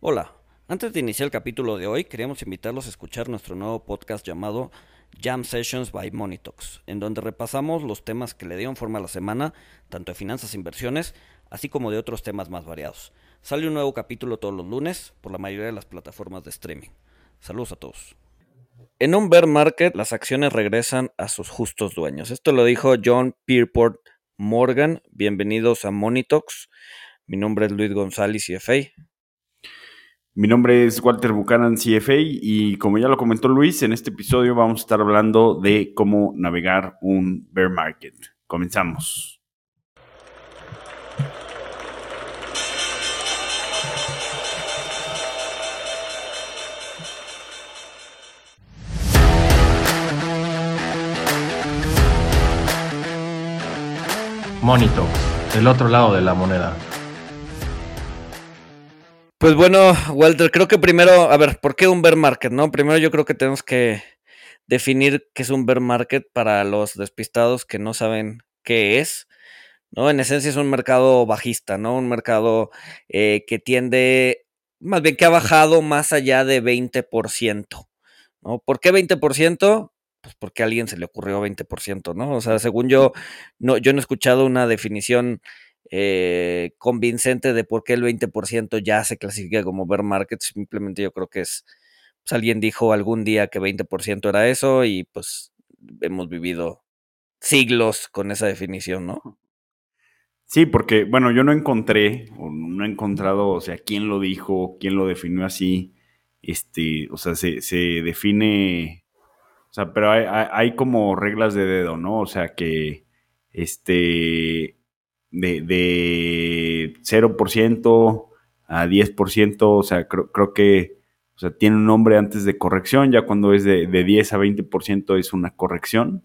Hola, antes de iniciar el capítulo de hoy, queríamos invitarlos a escuchar nuestro nuevo podcast llamado Jam Sessions by Monitox, en donde repasamos los temas que le dieron forma a la semana, tanto de finanzas e inversiones, así como de otros temas más variados. Sale un nuevo capítulo todos los lunes por la mayoría de las plataformas de streaming. Saludos a todos. En un bear market, las acciones regresan a sus justos dueños. Esto lo dijo John Pierpont Morgan. Bienvenidos a Monitox. Mi nombre es Luis González, CFA. Mi nombre es Walter Buchanan, CFA, y como ya lo comentó Luis, en este episodio vamos a estar hablando de cómo navegar un bear market. Comenzamos. Monito, el otro lado de la moneda. Pues bueno, Walter, creo que primero, a ver, ¿por qué un bear market? No, primero yo creo que tenemos que definir qué es un bear market para los despistados que no saben qué es. ¿no? En esencia es un mercado bajista, ¿no? Un mercado eh, que tiende, más bien que ha bajado más allá de 20%, ¿no? ¿Por qué 20%? Pues porque a alguien se le ocurrió 20%, ¿no? O sea, según yo, no, yo no he escuchado una definición eh, convincente de por qué el 20% ya se clasifica como bear market. Simplemente yo creo que es, pues alguien dijo algún día que 20% era eso y pues hemos vivido siglos con esa definición, ¿no? Sí, porque, bueno, yo no encontré, o no he encontrado, o sea, quién lo dijo, quién lo definió así. Este, o sea, se, se define, o sea, pero hay, hay, hay, como reglas de dedo, ¿no? O sea, que, este, de, de 0% a 10%, o sea, creo, creo, que, o sea, tiene un nombre antes de corrección, ya cuando es de, de 10 a 20% es una corrección,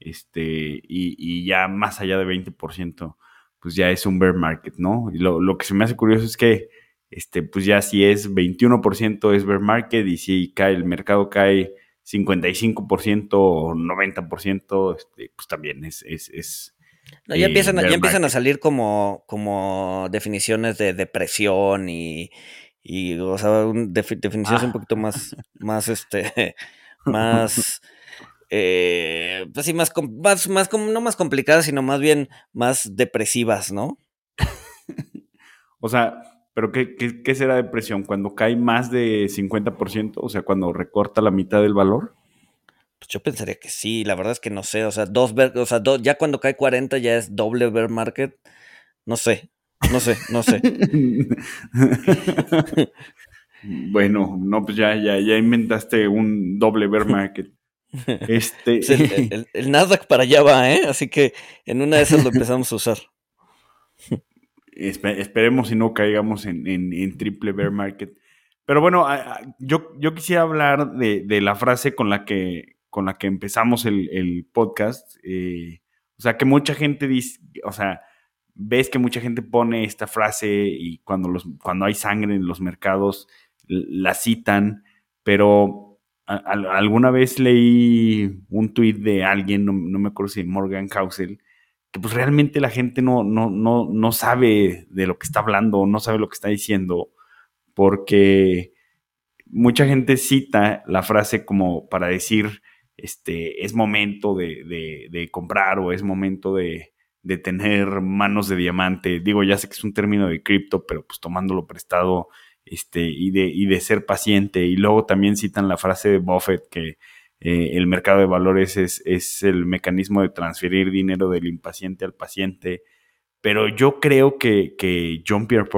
este, y, y ya más allá de 20%, pues ya es un bear market, ¿no? Y lo, lo, que se me hace curioso es que, este, pues ya si es 21% es bear market y si cae, el mercado cae 55% o 90%, este, pues también es, es, es no, ya empiezan, ya empiezan a salir como, como definiciones de depresión y, y o sea, un, defi, definiciones ah. un poquito más, más, este, más, eh, pues sí, más, más, más, no más complicadas, sino más bien más depresivas, ¿no? o sea, ¿pero qué, qué, qué, será depresión? ¿Cuando cae más de 50%? O sea, cuando recorta la mitad del valor. Pues yo pensaría que sí, la verdad es que no sé, o sea, dos bear, o sea, do, ya cuando cae 40 ya es doble bear market, no sé, no sé, no sé. bueno, no, pues ya, ya, ya inventaste un doble bear market. Este... Pues el, el, el, Nasdaq para allá va, ¿eh? Así que en una de esas lo empezamos a usar. Espe esperemos si no caigamos en, en, en, triple bear market. Pero bueno, yo, yo quisiera hablar de, de la frase con la que, con la que empezamos el, el podcast. Eh, o sea, que mucha gente dice, o sea, ves que mucha gente pone esta frase y cuando, los, cuando hay sangre en los mercados la citan, pero alguna vez leí un tuit de alguien, no, no, me acuerdo si Morgan Housel, que pues realmente la gente no, no, no, no sabe de lo que está hablando, no sabe lo que está diciendo, porque mucha gente cita la frase como para decir, este, es momento de, de, comprar o es momento de, de, tener manos de diamante. Digo, ya sé que es un término de cripto, pero pues tomándolo prestado este, y, de, y de ser paciente. Y luego también citan la frase de Buffett que eh, el mercado de valores es, es, el mecanismo de transferir dinero del impaciente al paciente. Pero yo creo que, que John Pierre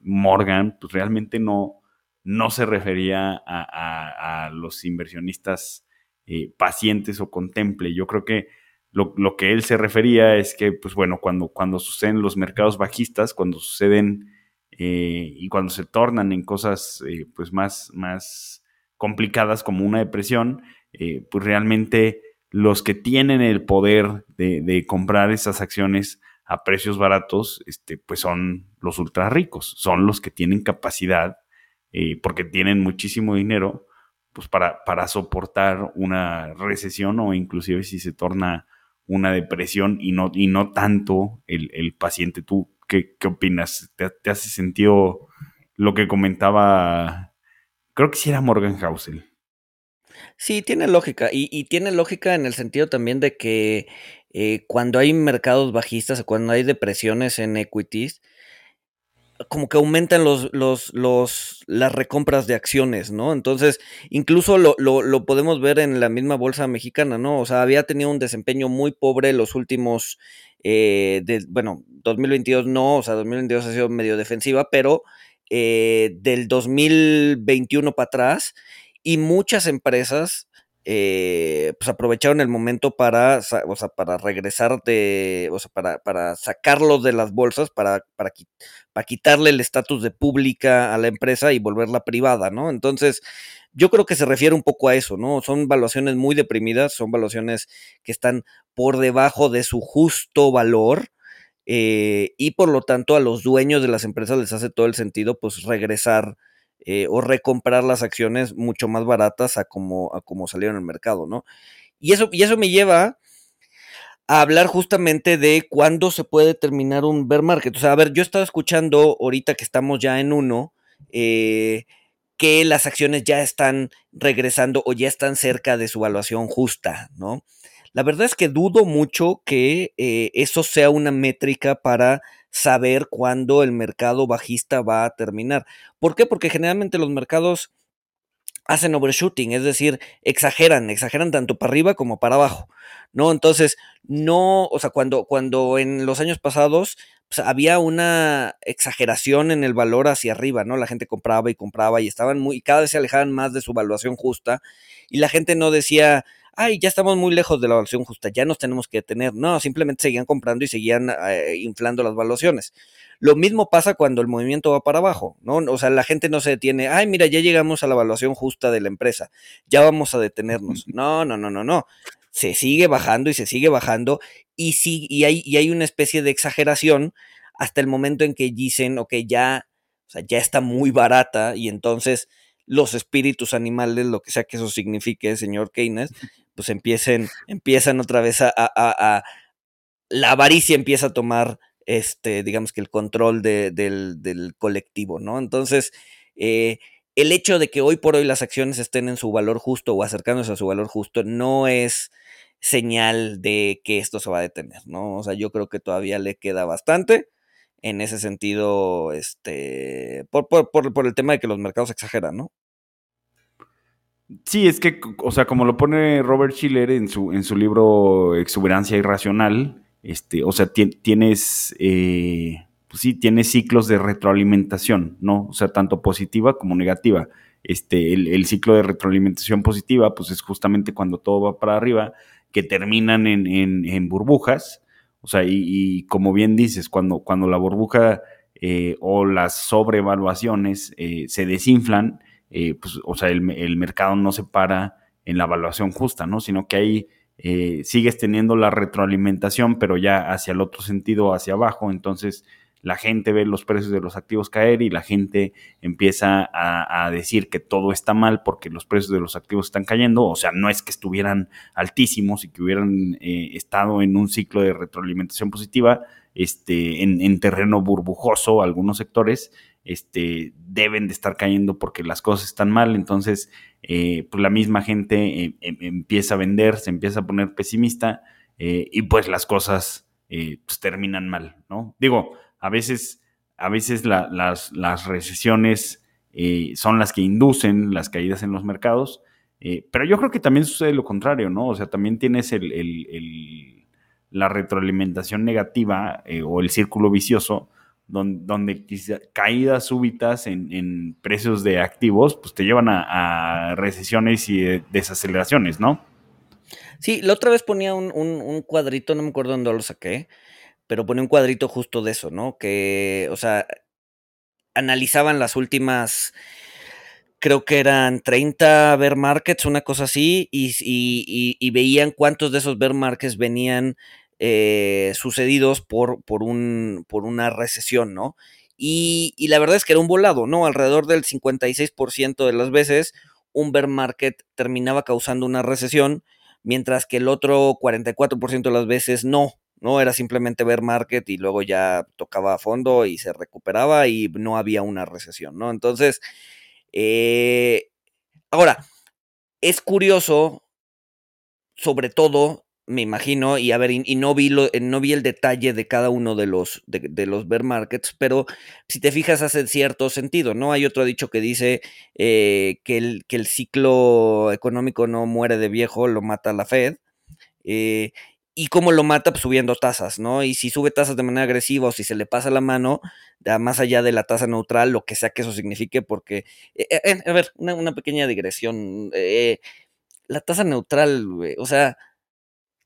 Morgan pues realmente no, no se refería a, a los inversionistas eh, pacientes o contemple. Yo creo que lo, lo, que él se refería es que, pues bueno, cuando, cuando suceden los mercados bajistas, cuando suceden eh, y cuando se tornan en cosas eh, pues más, más complicadas como una depresión, pues realmente los que tienen el poder de, comprar esas acciones a precios baratos, este, pues son los ultra ricos, son los que tienen capacidad, porque tienen muchísimo dinero, pues para, para soportar una recesión o inclusive si se torna una depresión y no, y no tanto el, el paciente. ¿Tú qué, qué opinas? ¿Te, ¿Te, hace sentido lo que comentaba, creo que sí era Morgan Housel. Sí, tiene lógica. Y, tiene lógica en el sentido también de que eh, cuando hay mercados bajistas o cuando hay depresiones en equities, como que aumentan los, los, los, las recompras de acciones, ¿no? Entonces, incluso lo, lo, podemos ver en la misma bolsa mexicana, ¿no? O sea, había tenido un desempeño muy pobre los últimos, eh, de, bueno, 2022 no, o sea, 2022 ha sido medio defensiva, pero eh, del 2021 para atrás, y muchas empresas eh, pues aprovecharon el momento para, o sea, para regresar de, o sea, para, para sacarlos de las bolsas, para, para, para quitarle el estatus de pública a la empresa y volverla privada, ¿no? Entonces, yo creo que se refiere un poco a eso, ¿no? Son valuaciones muy deprimidas, son valuaciones que están por debajo de su justo valor. Eh, y por lo tanto a los dueños de las empresas les hace todo el sentido pues regresar eh, o recomprar las acciones mucho más baratas a como, a como salieron el mercado, ¿no? Y eso, y eso me lleva a hablar justamente de cuándo se puede terminar un bear market. O sea, a ver, yo estaba escuchando ahorita que estamos ya en uno, eh, que las acciones ya están regresando o ya están cerca de su evaluación justa, ¿no? La verdad es que dudo mucho que eh, eso sea una métrica para saber cuándo el mercado bajista va a terminar. ¿Por qué? Porque generalmente los mercados hacen overshooting, es decir, exageran, exageran tanto para arriba como para abajo, ¿no? Entonces, no, o sea, cuando, cuando en los años pasados pues, había una exageración en el valor hacia arriba, ¿no? La gente compraba y compraba y estaban muy, cada vez se alejaban más de su valuación justa y la gente no decía, ay, ya estamos muy lejos de la evaluación justa, ya nos tenemos que detener. No, simplemente seguían comprando y seguían eh, inflando las valuaciones. Lo mismo pasa cuando el movimiento va para abajo, ¿no? O sea, la gente no se detiene, ay, mira, ya llegamos a la evaluación justa de la empresa, ya vamos a detenernos. No, no, no, no, no. Se sigue bajando y se sigue bajando y, sí, y, hay, y hay una especie de exageración hasta el momento en que dicen, ok, ya, o sea, ya está muy barata y entonces los espíritus animales, lo que sea que eso signifique, señor Keynes, pues empiecen, empiezan otra vez a, a, la avaricia empieza a tomar, este, digamos que el control del, colectivo, ¿no? Entonces, eh, el hecho de que hoy por hoy las acciones estén en su valor justo o acercándose a su valor justo no es señal de que esto se va a detener, ¿no? O sea, yo creo que todavía le queda bastante en ese sentido, este, por, por, por el tema de que los mercados exageran, ¿no? Sí, es que, o sea, como lo pone Robert Schiller en su, en su libro Exuberancia Irracional, este, o sea, tienes, eh, pues sí, tienes ciclos de retroalimentación, ¿no? O sea, tanto positiva como negativa. Este, el, ciclo de retroalimentación positiva, pues es justamente cuando todo va para arriba, que terminan en, burbujas, o sea, y, como bien dices, cuando, cuando la burbuja eh, o las sobrevaluaciones eh, se desinflan, eh, pues, o sea, el, mercado no se para en la evaluación justa, ¿no? Sino que ahí eh, sigues teniendo la retroalimentación, pero ya hacia el otro sentido, hacia abajo, entonces la gente ve los precios de los activos caer y la gente empieza a, decir que todo está mal porque los precios de los activos están cayendo, o sea, no es que estuvieran altísimos y que hubieran eh, estado en un ciclo de retroalimentación positiva, este, en, en terreno burbujoso algunos sectores, este, deben de estar cayendo porque las cosas están mal, entonces eh, pues la misma gente eh, em, empieza a vender, se empieza a poner pesimista eh, y pues las cosas pues terminan mal, ¿no? Digo, a veces, a veces las, las, recesiones son las que inducen las caídas en los mercados, pero yo creo que también sucede lo contrario, ¿no? O sea, también tienes el, la retroalimentación negativa o el círculo vicioso donde, caídas súbitas en, precios de activos, pues te llevan a, recesiones y desaceleraciones, ¿no? Sí, la otra vez ponía un, cuadrito, no me acuerdo dónde lo saqué, pero ponía un cuadrito justo de eso, ¿no? Que, o sea, analizaban las últimas, creo que eran 30 bear markets, una cosa así, y, y veían cuántos de esos bear markets venían eh, sucedidos por, por, un, por una recesión, ¿no? Y, la verdad es que era un volado, ¿no? Alrededor del 56% de las veces un bear market terminaba causando una recesión, mientras que el otro 44% de las veces no, no era simplemente ver market y luego ya tocaba a fondo y se recuperaba y no había una recesión, ¿no? Entonces, eh, ahora, es curioso, sobre todo, me imagino, y a ver, y, no, vi lo, no vi el detalle de cada uno de los, de, los bear markets, pero si te fijas hace cierto sentido, ¿no? Hay otro dicho que dice eh, que, el, que el ciclo económico no muere de viejo, lo mata la Fed. Eh, y cómo lo mata, pues subiendo tasas, ¿no? Y si sube tasas de manera agresiva o si se le pasa la mano, más allá de la tasa neutral, lo que sea que eso signifique, porque, eh, a ver, una, pequeña digresión. la tasa neutral, o sea,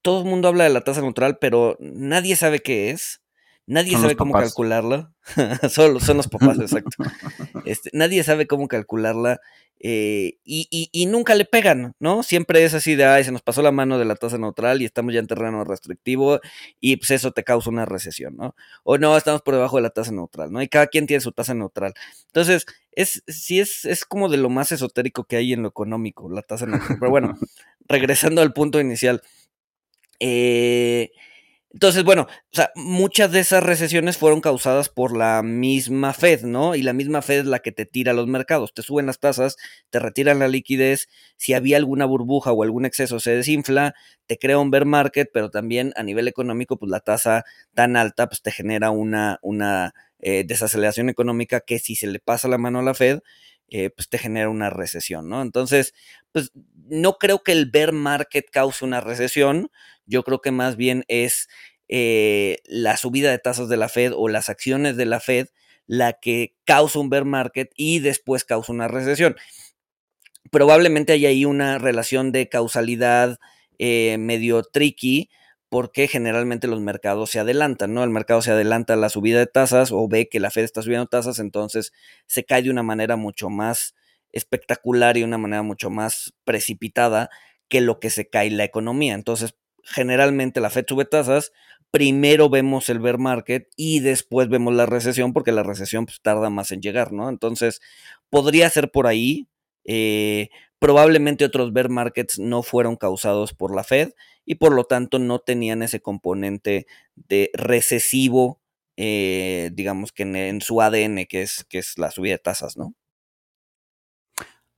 todo el mundo habla de la tasa neutral, pero nadie sabe qué es. Nadie sabe cómo calcularla. Solo son los papás, exacto. Este, nadie sabe cómo calcularla. Eh, y, nunca le pegan, ¿no? Siempre es así de, ay, se nos pasó la mano de la tasa neutral y estamos ya en terreno restrictivo y pues eso te causa una recesión, ¿no? O no, estamos por debajo de la tasa neutral, ¿no? Y cada quien tiene su tasa neutral. Entonces, es, sí es, es como de lo más esotérico que hay en lo económico, la tasa neutral. Pero bueno, regresando al punto inicial, eh, entonces, bueno, o sea, muchas de esas recesiones fueron causadas por la misma Fed, ¿no? Y la misma Fed es la que te tira los mercados. Te suben las tasas, te retiran la liquidez. Si había alguna burbuja o algún exceso, se desinfla, te crea un bear market, pero también a nivel económico, pues la tasa tan alta, pues te genera una, una eh, desaceleración económica que si se le pasa la mano a la Fed, eh, pues te genera una recesión, ¿no? Entonces, pues no creo que el bear market cause una recesión, yo creo que más bien es eh, la subida de tasas de la Fed o las acciones de la Fed la que causa un bear market y después causa una recesión. Probablemente hay ahí una relación de causalidad eh, medio tricky, porque generalmente los mercados se adelantan, ¿no? El mercado se adelanta a la subida de tasas o ve que la Fed está subiendo tasas, entonces se cae de una manera mucho más espectacular y una manera mucho más precipitada que lo que se cae la economía. Entonces, generalmente la Fed sube tasas, primero vemos el bear market y después vemos la recesión, porque la recesión pues, tarda más en llegar, ¿no? Entonces, podría ser por ahí. Eh, probablemente otros bear markets no fueron causados por la Fed y por lo tanto no tenían ese componente de recesivo, eh, digamos que en, su ADN, que es, que es la subida de tasas, ¿no?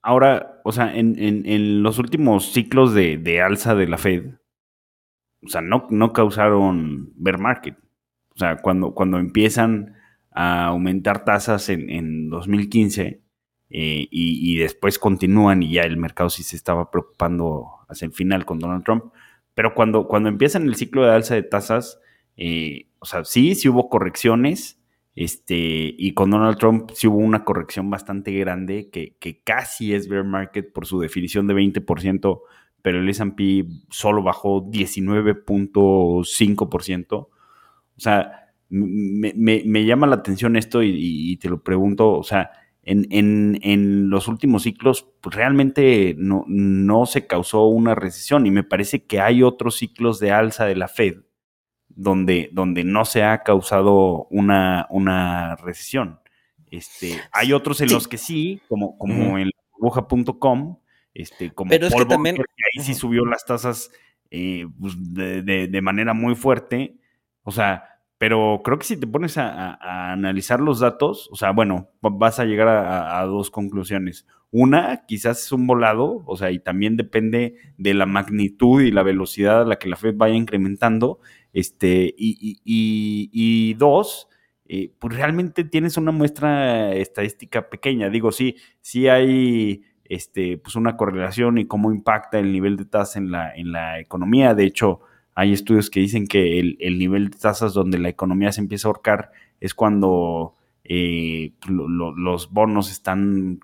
Ahora, o sea, en, los últimos ciclos de, alza de la Fed, o sea, no, no causaron bear market. O sea, cuando, cuando empiezan a aumentar tasas en, en 2015 eh, y, y, después continúan y ya el mercado sí se estaba preocupando hacia el final con Donald Trump, pero cuando, cuando empiezan el ciclo de alza de tasas, eh, o sea, sí, sí hubo correcciones, este, y con Donald Trump sí hubo una corrección bastante grande, que, que casi es bear market por su definición de 20%, pero el S&P solo bajó 19.5%. O sea, me, me, llama la atención esto y, y te lo pregunto, o sea, en, los últimos ciclos pues, realmente no, no, se causó una recesión y me parece que hay otros ciclos de alza de la Fed donde, donde no se ha causado una, una recesión. Este, hay otros en los que sí, como, como en burbuja.com, este, como Pero es que también... ahí sí subió las tasas eh, pues, de, de manera muy fuerte. O sea, pero creo que si te pones a, analizar los datos, o sea, bueno, vas a llegar a, dos conclusiones. Una, quizás es un volado, o sea, y también depende de la magnitud y la velocidad a la que la Fed vaya incrementando. Este, y, dos, eh, pues realmente tienes una muestra estadística pequeña. Digo, sí, sí hay este, pues una correlación y cómo impacta el nivel de tasa en la, en la economía. De hecho, hay estudios que dicen que el, nivel de tasas donde la economía se empieza a ahorcar es cuando eh, los bonos están,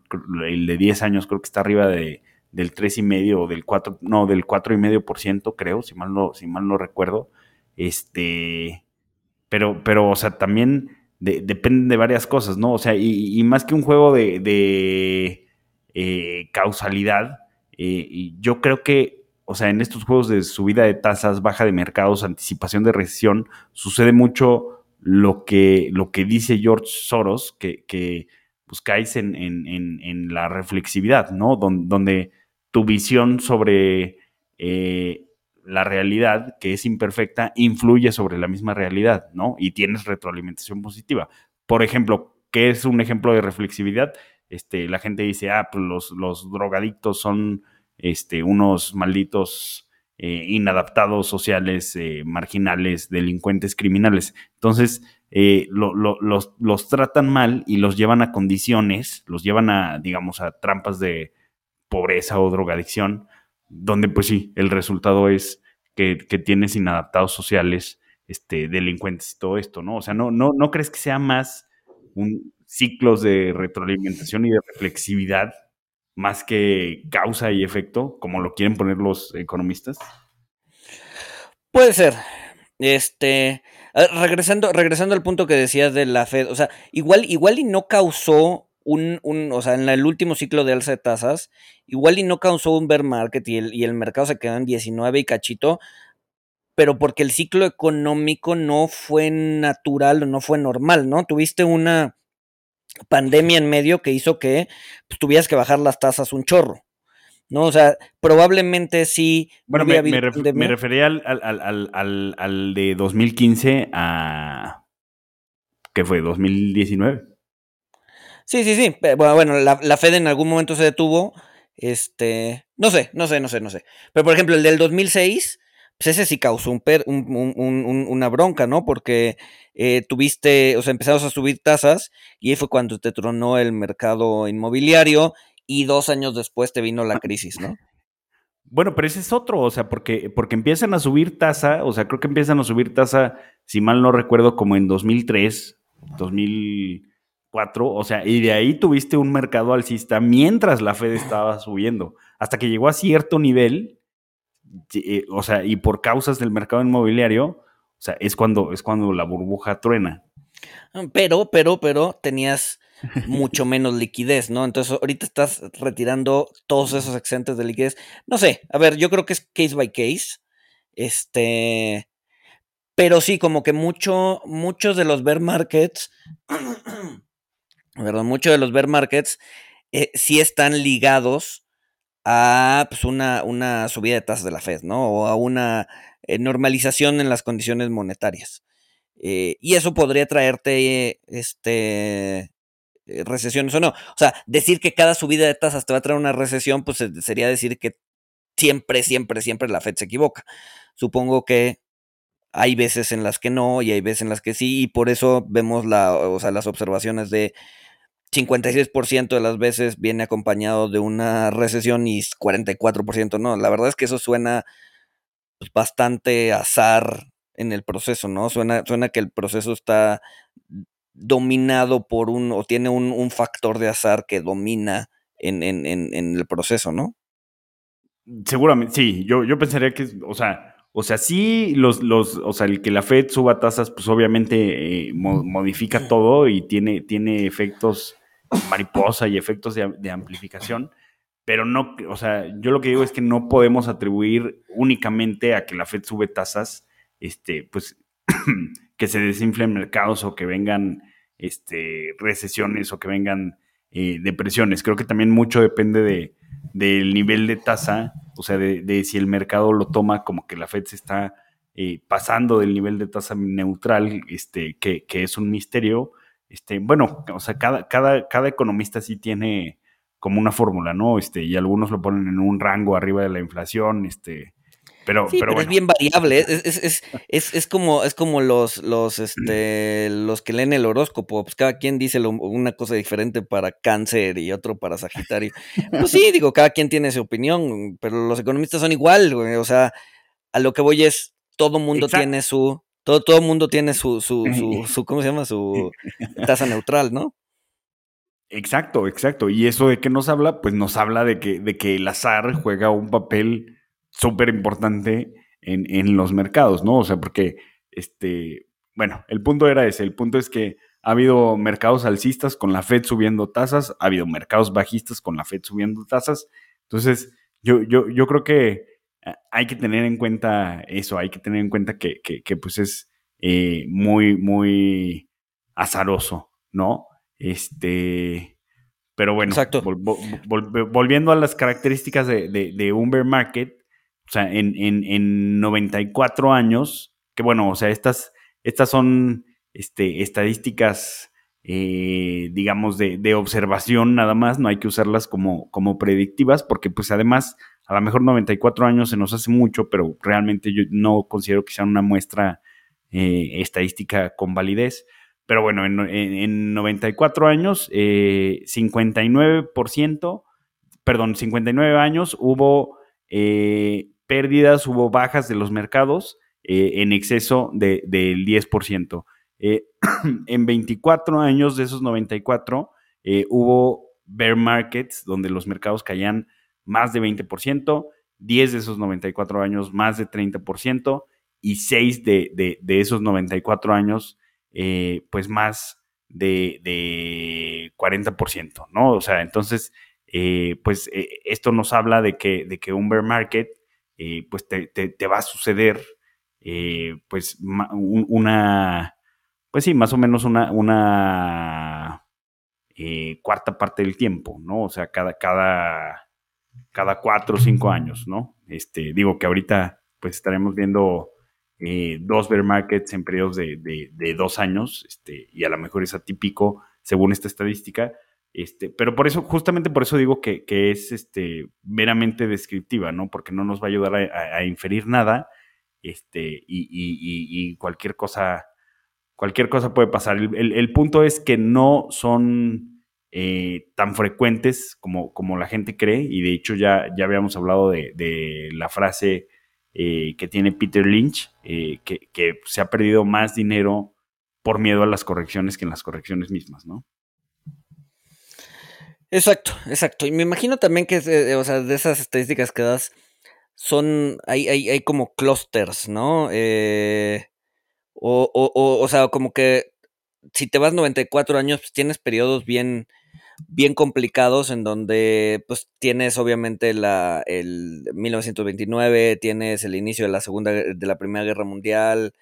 el de 10 años creo que está arriba de, del 3,5 o del 4, no, del 4,5%, creo, si mal no, si mal no recuerdo. Este, pero, pero, o sea, también dependen de varias cosas, ¿no? O sea, y, más que un juego de, eh, causalidad, eh, yo creo que o sea, en estos juegos de subida de tasas, baja de mercados, anticipación de recesión, sucede mucho lo que, lo que dice George Soros, que, que pues caes en, en, la reflexividad, ¿no? donde tu visión sobre eh, la realidad, que es imperfecta, influye sobre la misma realidad, ¿no? Y tienes retroalimentación positiva. Por ejemplo, ¿qué es un ejemplo de reflexividad? Este, la gente dice, ah, pues los, los drogadictos son este, unos malditos eh, inadaptados sociales, eh, marginales, delincuentes, criminales. Entonces, eh, los, los, tratan mal y los llevan a condiciones, los llevan a, digamos, a trampas de pobreza o drogadicción, donde pues sí, el resultado es que, tienes inadaptados sociales, este, delincuentes y todo esto, ¿no? O sea, no, no, no crees que sea más un ciclos de retroalimentación y de reflexividad más que causa y efecto, como lo quieren poner los economistas? Puede ser. Este, regresando, regresando al punto que decías de la Fed, o sea, igual, igual y no causó un, un, o sea, en el último ciclo de alza de tasas, igual y no causó un bear market y el, mercado se quedó en 19 y cachito, pero porque el ciclo económico no fue natural, no fue normal, ¿no? Tuviste una, pandemia en medio que hizo que pues, tuvieras que bajar las tasas un chorro. ¿no? O sea, probablemente sí. Bueno, me, me, refería al, al, al, de 2015 a. ¿Qué fue? ¿2019? Sí, sí, sí. Bueno, la, la Fed en algún momento se detuvo. Este. No sé, no sé, no sé, no sé. Pero por ejemplo, el del 2006 pues ese sí causó un un, una bronca, ¿no? Porque eh, tuviste, o sea, empezamos a subir tasas y ahí fue cuando te tronó el mercado inmobiliario y dos años después te vino la crisis, ¿no? Bueno, pero ese es otro, o sea, porque, porque empiezan a subir tasa, o sea, creo que empiezan a subir tasa, si mal no recuerdo, como en 2003, 2004, o sea, y de ahí tuviste un mercado alcista mientras la Fed estaba subiendo, hasta que llegó a cierto nivel o sea, y por causas del mercado inmobiliario, o sea, es cuando, es cuando la burbuja truena. Pero, pero, pero tenías mucho menos liquidez, ¿no? Entonces ahorita estás retirando todos esos excedentes de liquidez. No sé, a ver, yo creo que es case by case. Este, pero sí, como que mucho, muchos de los bear markets, perdón, muchos de los bear markets eh, sí están ligados a pues, una, una, subida de tasas de la Fed, ¿no? O a una eh, normalización en las condiciones monetarias. Eh, y eso podría traerte este, eh, recesiones o no. O sea, decir que cada subida de tasas te va a traer una recesión, pues sería decir que siempre, siempre, siempre la Fed se equivoca. Supongo que hay veces en las que no y hay veces en las que sí, y por eso vemos la, o sea, las observaciones de 56% de las veces viene acompañado de una recesión y 44% no. La verdad es que eso suena pues, bastante azar en el proceso, ¿no? Suena, suena que el proceso está dominado por un, o tiene un, factor de azar que domina en, el proceso, ¿no? Seguramente, sí, yo, yo pensaría que, o sea, o sea, sí, los, los, o sea, el que la Fed suba tasas, pues obviamente eh, modifica todo y tiene, tiene efectos mariposa y efectos de, amplificación, pero no, o sea, yo lo que digo es que no podemos atribuir únicamente a que la Fed sube tasas, este, pues que se desinflen mercados o que vengan este, recesiones o que vengan eh, depresiones. Creo que también mucho depende de, del nivel de tasa, o sea, de, si el mercado lo toma como que la Fed se está eh, pasando del nivel de tasa neutral, este, que, que es un misterio, este, bueno, o sea, cada, cada, cada economista sí tiene como una fórmula, ¿no? Este, y algunos lo ponen en un rango arriba de la inflación, este, pero, pero, es bien variable, es, es, como, es como los, los, este, los que leen el horóscopo, pues cada quien dice una cosa diferente para cáncer y otro para sagitario. Pues sí, digo, cada quien tiene su opinión, pero los economistas son igual, güey, o sea, a lo que voy es, todo mundo tiene su, todo, todo mundo tiene su, su, su, ¿cómo se llama? Su tasa neutral, ¿no? Exacto, exacto. Y eso de qué nos habla, pues nos habla de que, de que el azar juega un papel súper importante en, en, los mercados, ¿no? O sea, porque, este, bueno, el punto era ese. El punto es que ha habido mercados alcistas con la Fed subiendo tasas, ha habido mercados bajistas con la Fed subiendo tasas. Entonces, yo, yo, yo creo que hay que tener en cuenta eso, hay que tener en cuenta que, pues es eh, muy, muy azaroso, ¿no? Este, pero bueno, volviendo a las características de, de, un bear market, o sea, en, en, en 94 años, que bueno, o sea, estas, estas son este, estadísticas, eh, digamos, de, de, observación nada más, no hay que usarlas como, como predictivas, porque pues además, a lo mejor 94 años se nos hace mucho, pero realmente yo no considero que sea una muestra eh, estadística con validez. Pero bueno, en, en 94 años, eh, 59%, perdón, 59 años hubo eh, pérdidas, hubo bajas de los mercados eh, en exceso de, del 10%. Eh, en 24 años de esos 94 eh, hubo bear markets donde los mercados caían más de 20%, 10 de esos 94 años más de 30% y 6 de, de, de esos 94 años eh, pues más de, de, 40%, ¿no? O sea, entonces, eh, pues eh, esto nos habla de que, de que un bear market, eh, pues te, te, va a suceder, eh, pues una, pues sí, más o menos una, eh, cuarta parte del tiempo, ¿no? O sea, cada, cada, cada cuatro o cinco años, ¿no? Este, digo que ahorita, pues estaremos viendo dos bear markets en periodos de, de, de, dos años, este, y a lo mejor es atípico según esta estadística, este, pero por eso, justamente por eso digo que, es este, meramente descriptiva, ¿no? Porque no nos va a ayudar a, inferir nada, este, y, y, y, cualquier cosa, cualquier cosa puede pasar. El, punto es que no son eh, tan frecuentes como, la gente cree, y de hecho ya, ya habíamos hablado de, de la frase eh, que tiene Peter Lynch, eh, que, que, se ha perdido más dinero por miedo a las correcciones que en las correcciones mismas, ¿no? Exacto, exacto. Y me imagino también que, eh, o sea, de esas estadísticas que das, son, hay, hay, hay como clusters, ¿no? Eh, o, o, o, o, sea, como que si te vas 94 años, pues tienes periodos bien, bien complicados en donde pues tienes obviamente la, el 1929, tienes el inicio de la segunda, de la primera guerra mundial,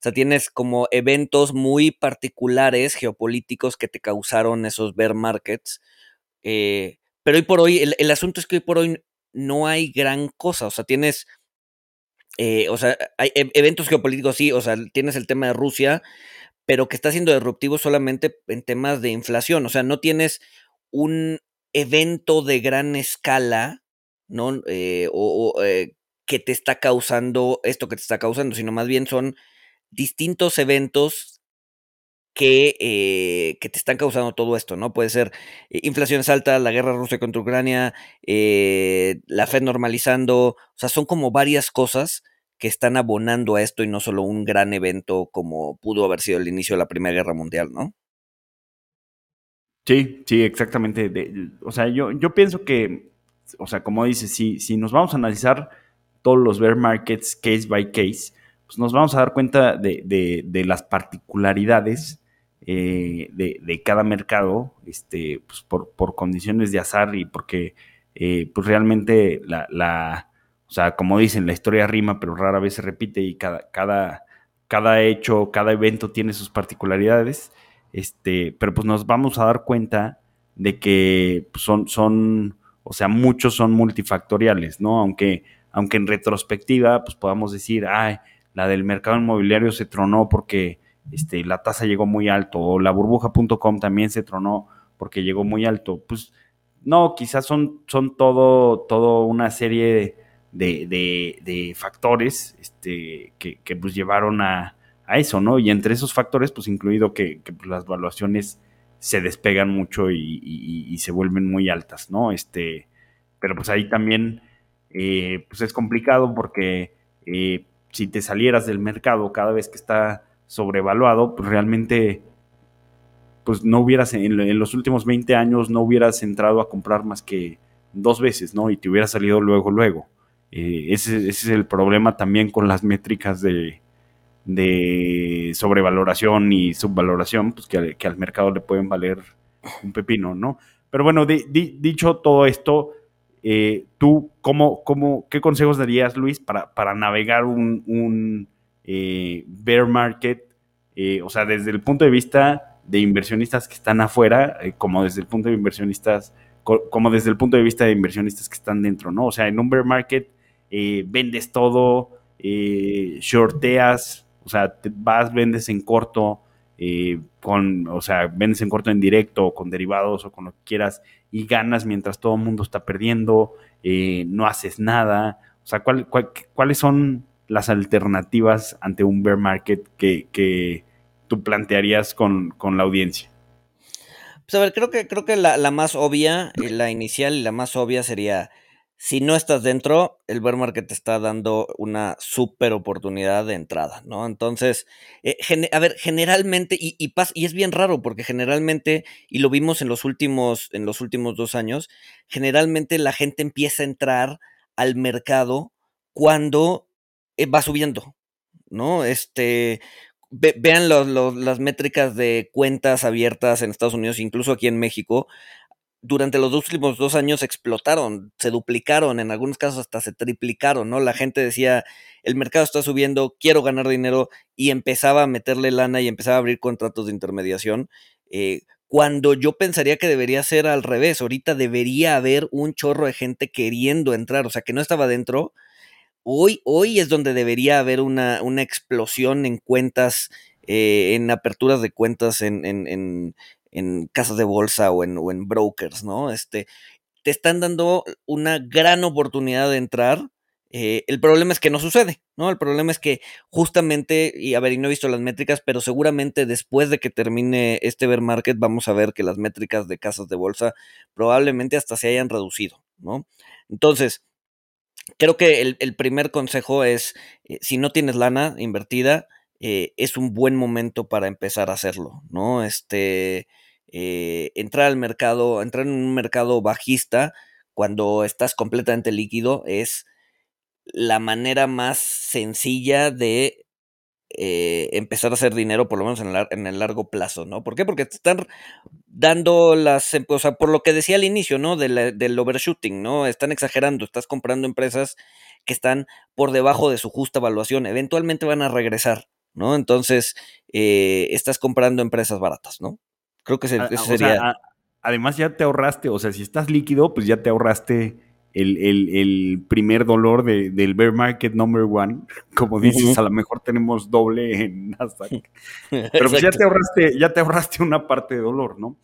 o sea, tienes como eventos muy particulares geopolíticos que te causaron esos bear markets, eh, pero hoy por hoy, el, el, asunto es que hoy por hoy no hay gran cosa, o sea, tienes, eh, o sea, hay e, eventos geopolíticos, sí, o sea, tienes el tema de Rusia, pero que está siendo disruptivo solamente en temas de inflación. O sea, no tienes un evento de gran escala, ¿no? Eh, o, que te está causando esto que te está causando, sino más bien son distintos eventos que, eh, que te están causando todo esto, ¿no? Puede ser eh, inflaciones altas, la guerra rusa contra Ucrania, eh, la Fed normalizando, o sea, son como varias cosas que están abonando a esto y no solo un gran evento como pudo haber sido el inicio de la Primera Guerra Mundial, ¿no? Sí, sí, exactamente. O sea, yo, yo pienso que, o sea, como dices, si, si nos vamos a analizar todos los bear markets case by case, pues nos vamos a dar cuenta de, de, de las particularidades eh, de, de, cada mercado, este, pues por, por, condiciones de azar y porque eh, pues realmente la, la o sea, como dicen, la historia rima, pero rara vez se repite y cada, cada, cada hecho, cada evento tiene sus particularidades. Este, pero pues nos vamos a dar cuenta de que son, son, o sea, muchos son multifactoriales, ¿no? Aunque, aunque en retrospectiva, pues podamos decir, ay, la del mercado inmobiliario se tronó porque este, la tasa llegó muy alto, o la burbuja.com también se tronó porque llegó muy alto. Pues no, quizás son, son todo, todo una serie de de, factores este, que, que, pues llevaron a, a, eso, ¿no? Y entre esos factores, pues incluido que, pues, las valuaciones se despegan mucho y, se vuelven muy altas, ¿no? Este, pero pues ahí también eh, pues es complicado porque eh, si te salieras del mercado cada vez que está sobrevaluado, pues realmente pues no hubieras, en, los últimos 20 años no hubieras entrado a comprar más que dos veces, ¿no? Y te hubiera salido luego, luego. Eh, ese, ese, es el problema también con las métricas de, de sobrevaloración y subvaloración, pues que, que, al mercado le pueden valer un pepino, ¿no? Pero bueno, di, di, dicho todo esto, eh, tú, ¿cómo, cómo, ¿qué consejos darías, Luis, para, para navegar un eh, bear market? Eh, o sea, desde el punto de vista de inversionistas que están afuera, eh, como desde el punto de inversionistas, como desde el punto de vista de inversionistas que están dentro, ¿no? O sea, en un bear market, vendes todo, shorteas, o sea, te vas, vendes en corto, con, o sea, vendes en corto en directo, con derivados o con lo que quieras, y ganas mientras todo el mundo está perdiendo, no haces nada. O sea, ¿cuáles son las alternativas ante un bear market que, tú plantearías con, con, la audiencia? Pues a ver, creo que, creo que la, la más obvia, la inicial y la más obvia sería si no estás dentro, el bear market te está dando una súper oportunidad de entrada, ¿no? Entonces, eh, a ver, generalmente, y, y, y, es bien raro porque generalmente, y lo vimos en los últimos, en los últimos dos años, generalmente la gente empieza a entrar al mercado cuando eh, va subiendo, ¿no? Este, vean las métricas de cuentas abiertas en Estados Unidos, incluso aquí en México durante los últimos dos años explotaron, se duplicaron, en algunos casos hasta se triplicaron, ¿no? La gente decía, el mercado está subiendo, quiero ganar dinero, y empezaba a meterle lana y empezaba a abrir contratos de intermediación. Eh, cuando yo pensaría que debería ser al revés, ahorita debería haber un chorro de gente queriendo entrar, o sea, que no estaba dentro. Hoy, hoy es donde debería haber una, una explosión en cuentas, eh, en aperturas de cuentas en, en, en casas de bolsa o en, brokers, ¿no? Este, te están dando una gran oportunidad de entrar. Eh, el problema es que no sucede, ¿no? El problema es que justamente, y a ver, y no he visto las métricas, pero seguramente después de que termine este bear market vamos a ver que las métricas de casas de bolsa probablemente hasta se hayan reducido, ¿no? Entonces, creo que el, primer consejo es, eh, si no tienes lana invertida, eh, es un buen momento para empezar a hacerlo, ¿no? Este, eh, entrar al mercado, entrar en un mercado bajista cuando estás completamente líquido es la manera más sencilla de eh, empezar a hacer dinero, por lo menos en, el largo plazo, ¿no? ¿Por qué? Porque te están dando las, em, o sea, por lo que decía al inicio, ¿no? del overshooting, ¿no? Están exagerando, estás comprando empresas que están por debajo de su justa evaluación, eventualmente van a regresar, ¿no? Entonces, eh, estás comprando empresas baratas, ¿no? Creo que ese, sería. además, ya te ahorraste, o sea, si estás líquido, pues ya te ahorraste el, primer dolor del bear market number one. Como dices, a lo mejor tenemos doble en Nasdaq. Pero pues ya te ahorraste, ya te ahorraste una parte de dolor, ¿no?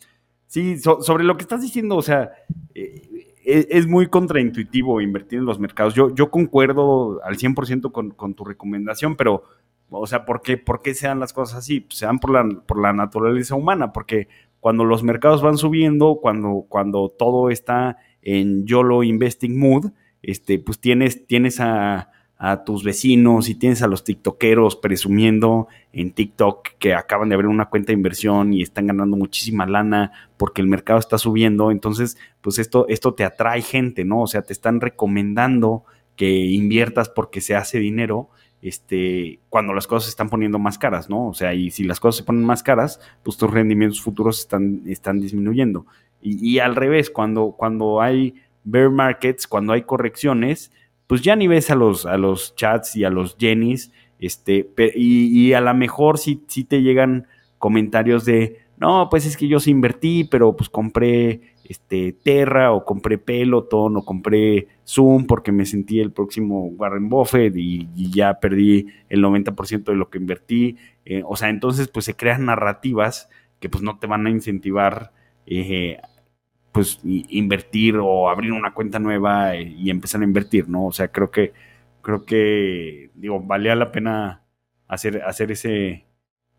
Sí, sobre lo que estás diciendo, o sea, eh, e, es, muy contraintuitivo invertir en los mercados. Yo, yo concuerdo al 100% con, con tu recomendación, pero o sea, ¿por qué, por qué sean las cosas así? Pues se dan por la, por la naturaleza humana, porque cuando los mercados van subiendo, cuando, cuando todo está en YOLO Investing Mood, este, pues tienes, tienes a, tus vecinos y tienes a los tiktokeros presumiendo en TikTok que acaban de abrir una cuenta de inversión y están ganando muchísima lana porque el mercado está subiendo. Entonces, pues esto, esto te atrae gente, ¿no? O sea, te están recomendando que inviertas porque se hace dinero este, cuando las cosas se están poniendo más caras, ¿no? O sea, y si las cosas se ponen más caras, pues tus rendimientos futuros están, están disminuyendo. Y, al revés, cuando, cuando hay bear markets, cuando hay correcciones, pues ya ni ves a los, a los chats y a los Jennys, este, y, a lo mejor sí, sí te llegan comentarios de, no, pues es que yo sí invertí, pero pues compré este, Terra o compré Peloton o compré Zoom porque me sentí el próximo Warren Buffett y, ya perdí el 90% de lo que invertí. Eh, o sea, entonces pues se crean narrativas que pues no te van a incentivar eh, pues invertir o abrir una cuenta nueva y empezar a invertir, ¿no? O sea, creo que creo que digo, valía la pena hacer, hacer ese,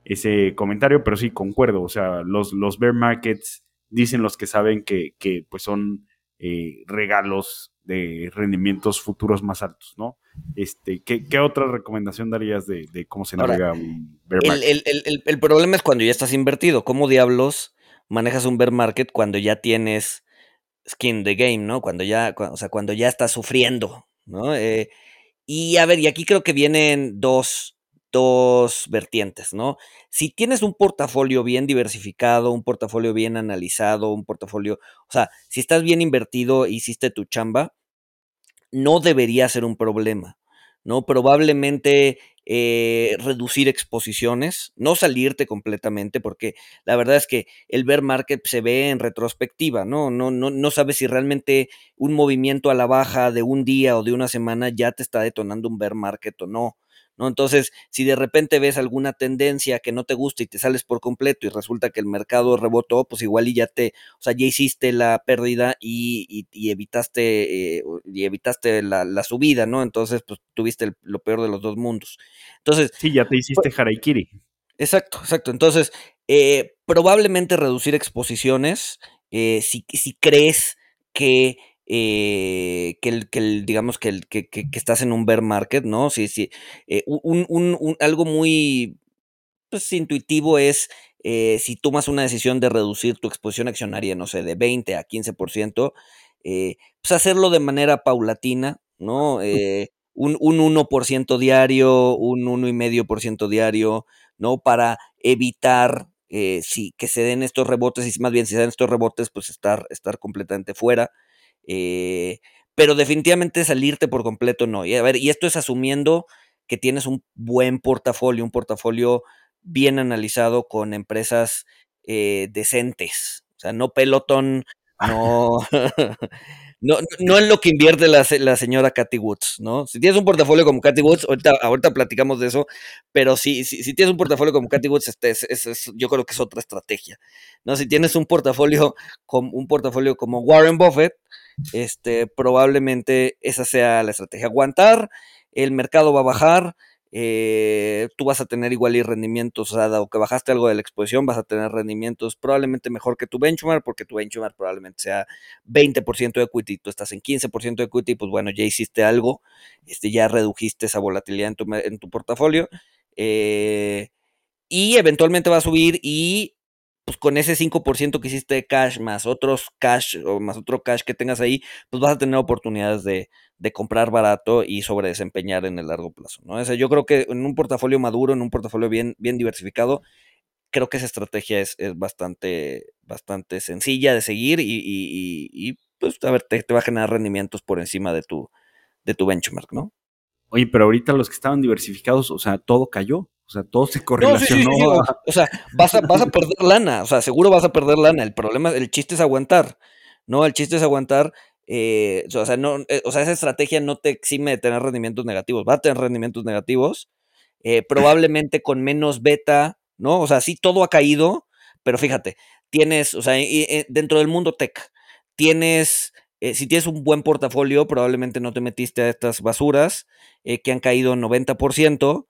ese comentario, pero sí concuerdo, o sea, los, los bear markets dicen los que saben que, pues son eh, regalos de rendimientos futuros más altos, ¿no? Este, ¿qué, otra recomendación darías de, cómo se navega un bear market? El, problema es cuando ya estás invertido. ¿Cómo diablos manejas un bear market cuando ya tienes skin the game, ¿no? Cuando ya, o sea, cuando ya estás sufriendo, ¿no? Eh, y a ver, y aquí creo que vienen dos, dos vertientes, ¿no? Si tienes un portafolio bien diversificado, un portafolio bien analizado, un portafolio, o sea, si estás bien invertido, hiciste tu chamba, no debería ser un problema. ¿No? Probablemente eh, reducir exposiciones, no salirte completamente, porque la verdad es que el bear market se ve en retrospectiva, ¿no? No, no, no sabes si realmente un movimiento a la baja de un día o de una semana ya te está detonando un bear market o no. ¿No? Entonces, si de repente ves alguna tendencia que no te gusta y te sales por completo y resulta que el mercado rebotó, pues igual y ya te, o sea, ya hiciste la pérdida y, evitaste, eh, y evitaste la, subida, ¿no? Entonces, pues tuviste lo peor de los dos mundos. Entonces. Sí, ya te hiciste pues, Haraikiri. Exacto, exacto. Entonces, eh, probablemente reducir exposiciones, eh, si, si crees que eh, que, el, que el, digamos que, el, que, que, estás en un bear market, ¿no? Sí, sí. Eh, un, un, algo muy pues, intuitivo es eh, si tomas una decisión de reducir tu exposición accionaria, no sé, de 20 a 15%, pues hacerlo de manera paulatina, ¿no? un, un 1% diario, un 1,5% diario, ¿no? Para evitar sí, que se den estos rebotes y más bien si se dan estos rebotes, pues estar, estar completamente fuera. Eh, pero definitivamente salirte por completo no. Y a ver, y esto es asumiendo que tienes un buen portafolio, un portafolio bien analizado con empresas eh, decentes. O sea, no pelotón, no, no, no en lo que invierte la, señora Cathy Woods, ¿no? Si tienes un portafolio como Cathy Woods, ahorita, ahorita platicamos de eso, pero si, si, tienes un portafolio como Cathy Woods, este es, yo creo que es otra estrategia, ¿no? Si tienes un portafolio, como, un portafolio como Warren Buffett, este, probablemente esa sea la estrategia. Aguantar, el mercado va a bajar, eh, tú vas a tener igual y rendimientos, o sea, dado que bajaste algo de la exposición, vas a tener rendimientos probablemente mejor que tu benchmark, porque tu benchmark probablemente sea 20% de equity, tú estás en 15% de equity, pues bueno, ya hiciste algo, este, ya redujiste esa volatilidad en tu, en tu portafolio, eh, y eventualmente va a subir y pues con ese 5% que hiciste de cash más otros cash o más otro cash que tengas ahí, pues vas a tener oportunidades de, comprar barato y sobre desempeñar en el largo plazo, ¿no? yo creo que en un portafolio maduro, en un portafolio bien, bien diversificado, creo que esa estrategia es, bastante, bastante sencilla de seguir y, pues a ver, te, te, va a generar rendimientos por encima de tu, de tu benchmark, ¿no? Oye, pero ahorita los que estaban diversificados, o sea, todo cayó. O sea, todo se correlacionó. O sea, vas a, vas a perder lana, o sea, seguro vas a perder lana. El problema, el chiste es aguantar, ¿no? El chiste es aguantar. Eh, o, sea, no, eh, o sea, esa estrategia no te exime de tener rendimientos negativos. Va a tener rendimientos negativos, eh, probablemente con menos beta, ¿no? O sea, sí, todo ha caído, pero fíjate, tienes, o sea, dentro del mundo tech, tienes, si tienes un buen portafolio, probablemente no te metiste a estas basuras que han caído 90%.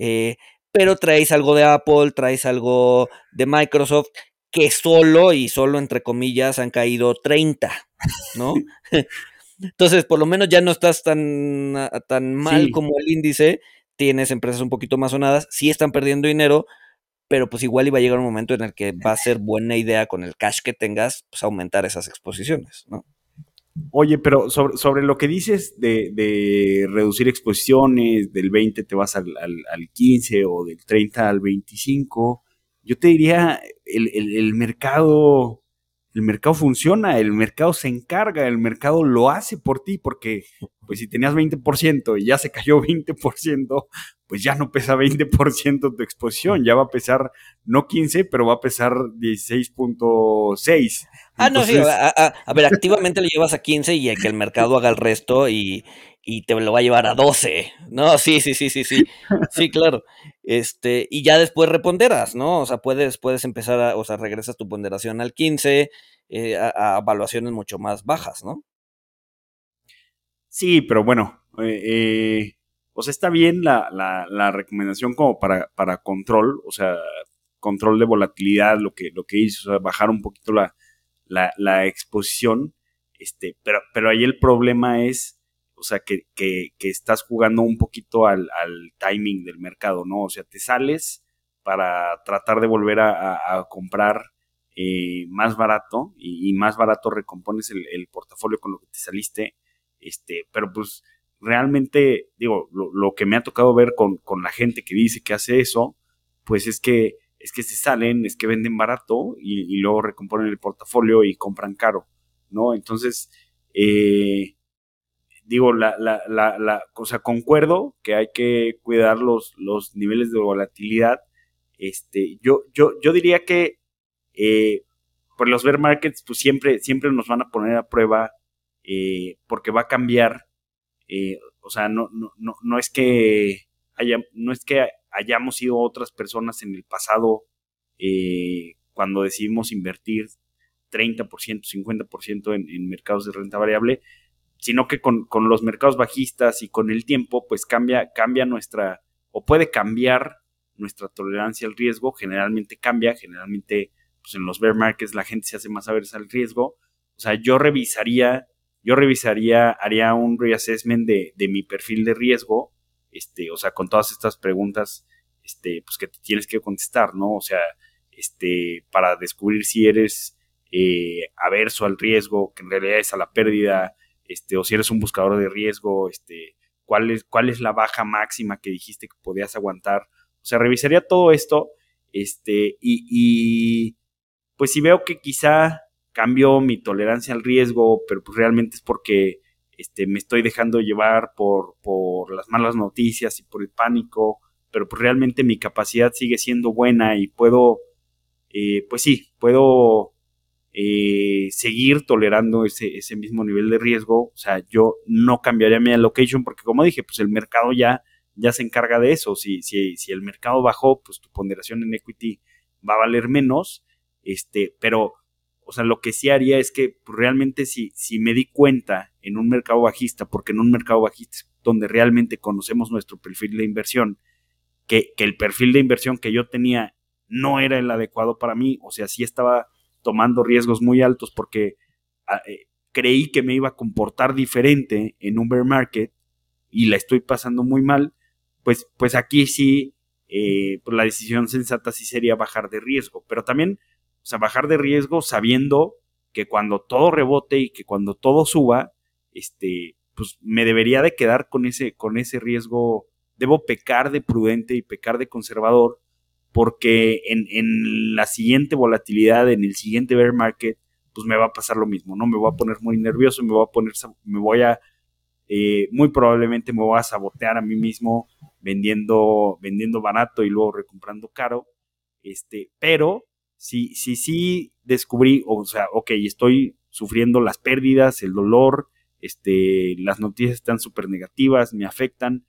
Eh, pero traes algo de Apple, traes algo de Microsoft, que solo y solo entre comillas han caído 30, ¿no? Entonces, por lo menos ya no estás tan, ah, tan mal como el índice, tienes empresas un poquito más sonadas, sí están perdiendo dinero, pero pues igual iba a llegar un momento en el que va a ser buena idea con el cash que tengas, pues aumentar esas exposiciones, ¿no? Oye, pero sobre, sobre lo que dices de, reducir exposiciones, del 20 te vas al, al, 15 o del 30 al 25, yo te diría, el, el, mercado, el mercado funciona, el mercado se encarga, el mercado lo hace por ti, porque pues si tenías 20% y ya se cayó 20%, pues ya no pesa 20% tu exposición, ya va a pesar no 15, pero va a pesar 16.6. Ah, no, sí, a, ver, activamente le llevas a 15 y que el mercado haga el resto y, te lo va a llevar a 12. No, sí, sí, sí, sí, sí. Sí, claro. Este, y ya después reponderas, ¿no? O sea, puedes, puedes empezar a, o sea, regresas tu ponderación al 15 eh, a, evaluaciones mucho más bajas, ¿no? Sí, pero bueno, eh, eh, o sea, está bien la, la, recomendación como para, para control, o sea, control de volatilidad, lo que, lo que hizo, o sea, bajar un poquito la, la, exposición, este, pero, pero ahí el problema es, o sea, que, estás jugando un poquito al, timing del mercado, ¿no? O sea, te sales para tratar de volver a, comprar eh, más barato y, más barato recompones el, portafolio con lo que te saliste, este, pero pues realmente, digo, lo, que me ha tocado ver con, con, la gente que dice que hace eso, pues es que es que se salen, es que venden barato y, luego recomponen el portafolio y compran caro, ¿no? Entonces, eh, digo, la, la, la, la, o sea, concuerdo que hay que cuidar los, los niveles de volatilidad. Este, yo, yo, yo diría que eh, por los bear markets, pues siempre, siempre nos van a poner a prueba eh, porque va a cambiar. Eh, o sea, no, no, no, no es que haya, no es que hayamos sido otras personas en el pasado eh, cuando decidimos invertir 30%, 50% en, en mercados de renta variable, sino que con, con, los mercados bajistas y con el tiempo, pues cambia, cambia nuestra, o puede cambiar nuestra tolerancia al riesgo, generalmente cambia, generalmente pues en los bear markets la gente se hace más aversa al riesgo. O sea, yo revisaría, yo revisaría, haría un reassessment de, de mi perfil de riesgo, este, o sea, con todas estas preguntas, este, pues que te tienes que contestar, ¿no? O sea, este, para descubrir si eres eh, averso al riesgo, que en realidad es a la pérdida, este, o si eres un buscador de riesgo, este, cuál es, la baja máxima que dijiste que podías aguantar. O sea, revisaría todo esto, este, y, y pues si veo que quizá cambió mi tolerancia al riesgo, pero pues realmente es porque este, me estoy dejando llevar por, por las malas noticias y por el pánico, pero pues realmente mi capacidad sigue siendo buena y puedo, eh, pues sí, puedo eh, seguir tolerando ese, ese mismo nivel de riesgo. O sea, yo no cambiaría mi allocation porque como dije, pues el mercado ya, ya se encarga de eso. Si, si, si el mercado bajó, pues tu ponderación en equity va a valer menos este, pero, o sea, lo que sí haría es que pues, realmente si, si me di cuenta en un mercado bajista, porque en un mercado bajista donde realmente conocemos nuestro perfil de inversión, que, que el perfil de inversión que yo tenía no era el adecuado para mí, o sea, sí estaba tomando riesgos muy altos porque ah, eh, creí que me iba a comportar diferente en un bear market y la estoy pasando muy mal, pues, pues aquí sí, eh, pues la decisión sensata sí sería bajar de riesgo, pero también o sea, bajar de riesgo sabiendo que cuando todo rebote y que cuando todo suba, este, pues me debería de quedar con ese, con ese riesgo. Debo pecar de prudente y pecar de conservador, porque en, en la siguiente volatilidad, en el siguiente bear market, pues me va a pasar lo mismo, ¿no? Me voy a poner muy nervioso, me voy a poner, me voy a, eh, muy probablemente me voy a sabotear a mí mismo vendiendo, vendiendo barato y luego recomprando caro, este, pero si sí sí descubrí, o sea, ok, estoy sufriendo las pérdidas, el dolor, este, las noticias están súper negativas, me afectan,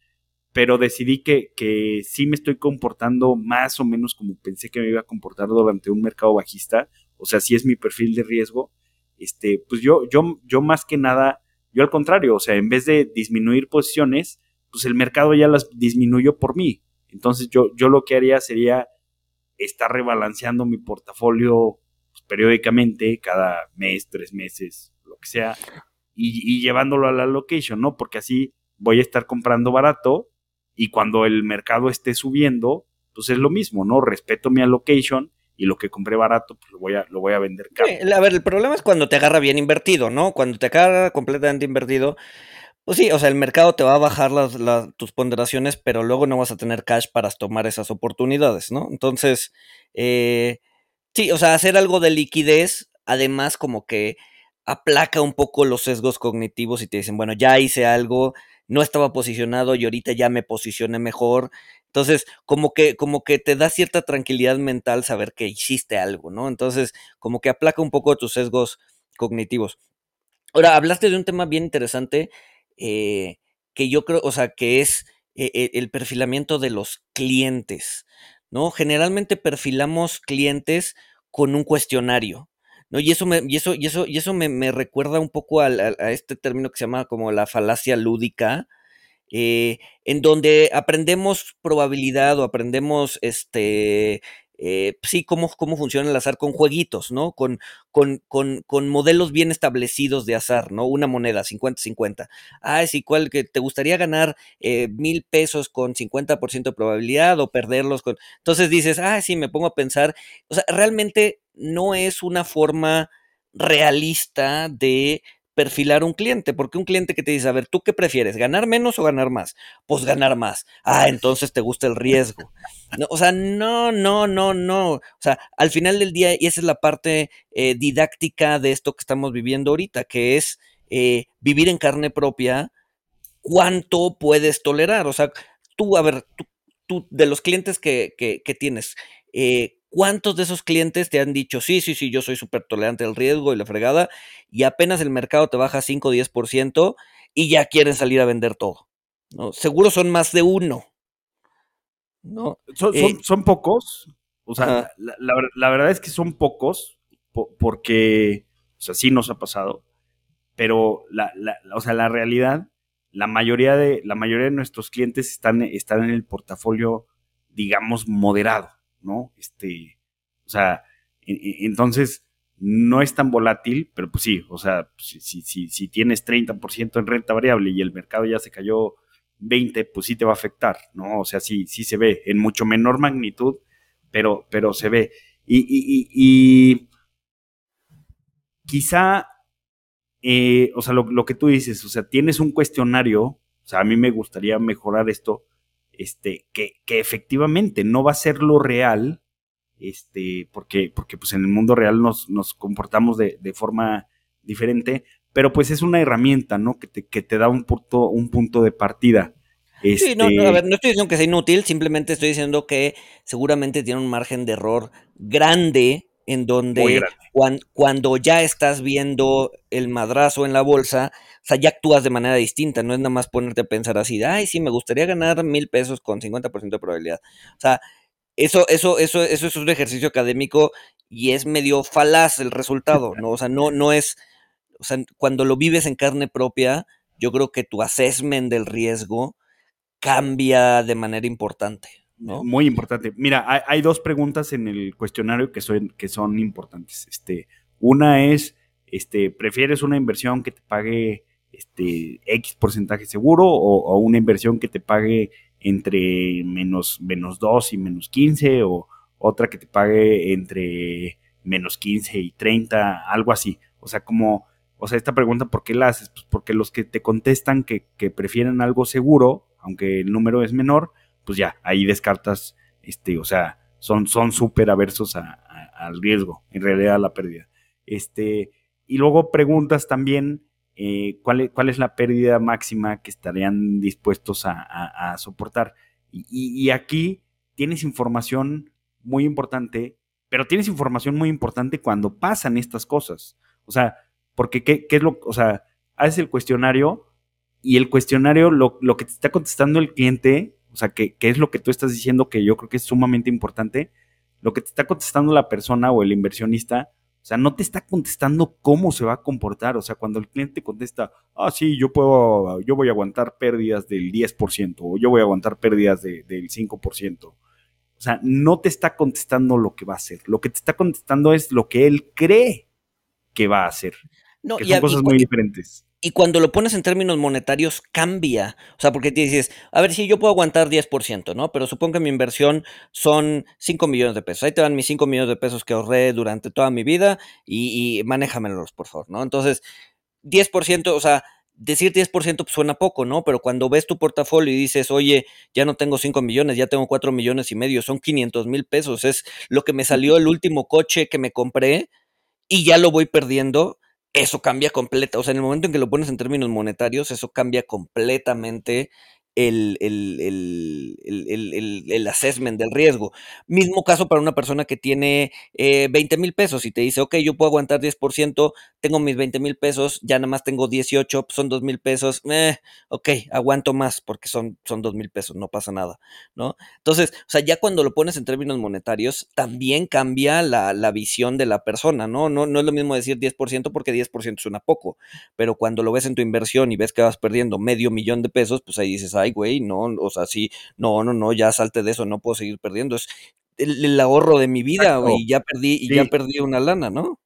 pero decidí que, que sí me estoy comportando más o menos como pensé que me iba a comportar durante un mercado bajista, o sea, si es mi perfil de riesgo, este, pues yo, yo, yo más que nada, yo al contrario, o sea, en vez de disminuir posiciones, pues el mercado ya las disminuyó por mí. Entonces yo, yo lo que haría sería está rebalanceando mi portafolio pues, periódicamente, cada mes, tres meses, lo que sea, y, llevándolo a la location, ¿no? Porque así voy a estar comprando barato y cuando el mercado esté subiendo, pues es lo mismo, ¿no? Respeto mi allocation y lo que compré barato, pues lo voy a, lo voy a vender caro. a ver, el problema es cuando te agarra bien invertido, ¿no? Cuando te agarra completamente invertido, pues sí, o sea, el mercado te va a bajar las, tus ponderaciones, pero luego no vas a tener cash para tomar esas oportunidades, ¿no? Entonces, eh, sí, o sea, hacer algo de liquidez, además como que aplaca un poco los sesgos cognitivos y te dicen, bueno, ya hice algo, no estaba posicionado y ahorita ya me posicioné mejor. Entonces, como que, como que te da cierta tranquilidad mental saber que hiciste algo, ¿no? Entonces, como que aplaca un poco tus sesgos cognitivos. Ahora, hablaste de un tema bien interesante eh, que yo creo, o sea, que es eh, eh, el perfilamiento de los clientes, ¿no? Generalmente perfilamos clientes con un cuestionario, ¿no? Y eso me, y eso, y eso, y eso me, recuerda un poco a, este término que se llama como la falacia lúdica, en donde aprendemos probabilidad o aprendemos este eh, sí, cómo, cómo funciona el azar con jueguitos, ¿no? Con, con, con, con modelos bien establecidos de azar, ¿no? Una moneda, 50-50. Ah, sí, ¿cuál que te gustaría ganar eh, mil pesos con 50% de probabilidad o perderlos con. Entonces dices, ah, sí, me pongo a pensar. O sea, realmente no es una forma realista de perfilar un cliente, porque un cliente que te dice, a ver, ¿tú qué prefieres? ¿Ganar menos o ganar más? Pues ganar más. Ah, entonces te gusta el riesgo. No, o sea, no, no, no, no. O sea, al final del día, y esa es la parte eh, didáctica de esto que estamos viviendo ahorita, que es eh, vivir en carne propia cuánto puedes tolerar. O sea, tú, a ver, tú, de los clientes que, tienes, eh, ¿cuántos de esos clientes te han dicho, sí, sí, sí, yo soy súper tolerante al riesgo y la fregada, y apenas el mercado te baja 5 o 10% y ya quieren salir a vender todo? ¿no? Seguro son más de uno. ¿no? Son, son, eh, pocos. O sea, la, verdad es que son pocos, porque, o sea, sí nos ha pasado, pero la, o sea, la realidad la mayoría de, la mayoría de nuestros clientes están, están en el portafolio, digamos, moderado, ¿no? Este, o sea, entonces no es tan volátil, pero pues sí, o sea, si, si, si, tienes 30% en renta variable y el mercado ya se cayó 20, pues sí te va a afectar, ¿no? O sea, sí, sí se ve, en mucho menor magnitud, pero, pero se ve. Y, y, y quizá eh, o sea, lo, que tú dices, o sea, tienes un cuestionario, o sea, a mí me gustaría mejorar esto, este, que, que efectivamente no va a ser lo real, este, porque, porque pues en el mundo real nos, nos comportamos de, de, forma diferente, pero pues es una herramienta, ¿no? Que te, que te da un punto, un punto de partida. Sí, no, no, a ver, no estoy diciendo que sea inútil, simplemente estoy diciendo que seguramente tiene un margen de error grande en donde cuando, ya estás viendo el madrazo en la bolsa, o sea, ya actúas de manera distinta, no es nada más ponerte a pensar así, ay, sí, me gustaría ganar mil pesos con 50% de probabilidad. O sea, eso, eso, eso, eso es un ejercicio académico y es medio falaz el resultado, ¿no? O sea, no, no es, o sea, cuando lo vives en carne propia, yo creo que tu assessment del riesgo cambia de manera importante. Muy importante. Mira, hay, dos preguntas en el cuestionario que son, que son importantes. Este, una es, este, ¿prefieres una inversión que te pague este, X porcentaje seguro o, una inversión que te pague entre menos, menos 2 y menos 15 o otra que te pague entre menos 15 y 30, algo así? O sea, como, o sea, esta pregunta, ¿por qué la haces? Pues porque los que te contestan que prefieren algo seguro, aunque el número es menor, pues ya, ahí descartas, este, o sea, son súper aversos al riesgo, en realidad a la pérdida. Este, y luego preguntas también eh, ¿cuál, es, cuál es la pérdida máxima que estarían dispuestos a, soportar. Y, aquí tienes información muy importante, pero tienes información muy importante cuando pasan estas cosas. O sea, porque ¿qué, qué es lo, o sea, haces el cuestionario y el cuestionario, lo, lo que te está contestando el cliente o sea, ¿qué, es lo que tú estás diciendo que yo creo que es sumamente importante? Lo que te está contestando la persona o el inversionista, o sea, no te está contestando cómo se va a comportar. O sea, cuando el cliente contesta, ah, sí, yo puedo, yo voy a aguantar pérdidas del 10% o yo voy a aguantar pérdidas del 5%. O sea, no te está contestando lo que va a hacer. Lo que te está contestando es lo que él cree que va a hacer. No, que son cosas muy diferentes. Y cuando lo pones en términos monetarios, cambia. O sea, porque te dices, a ver si yo puedo aguantar 10%, ¿no? Pero supongo que mi inversión son 5 millones de pesos. Ahí te van mis 5 millones de pesos que ahorré durante toda mi vida y, y manéjamelos, por favor, ¿no? Entonces, 10%, o sea, decir 10% pues suena poco, ¿no? Pero cuando ves tu portafolio y dices, oye, ya no tengo 5 millones, ya tengo 4 millones y medio, son 500 mil pesos, es lo que me salió el último coche que me compré y ya lo voy perdiendo eso cambia completa. O sea, en el momento en que lo pones en términos monetarios, eso cambia completamente el, el, assessment del riesgo. Mismo caso para una persona que tiene eh, 20 mil pesos y te dice, ok, yo puedo aguantar 10%, tengo mis 20 mil pesos, ya nada más tengo 18, pues son 2 mil pesos, eh, ok, aguanto más porque son, son 2 mil pesos, no pasa nada, ¿no? Entonces, o sea, ya cuando lo pones en términos monetarios, también cambia la, la visión de la persona, ¿no? ¿no? No es lo mismo decir 10% porque 10% suena poco, pero cuando lo ves en tu inversión y ves que vas perdiendo medio millón de pesos, pues ahí dices, ay, güey, no, o sea, sí, no, no, no, ya salte de eso, no puedo seguir perdiendo. Es el, ahorro de mi vida, güey, y ya perdí, y ya perdí una lana, ¿no?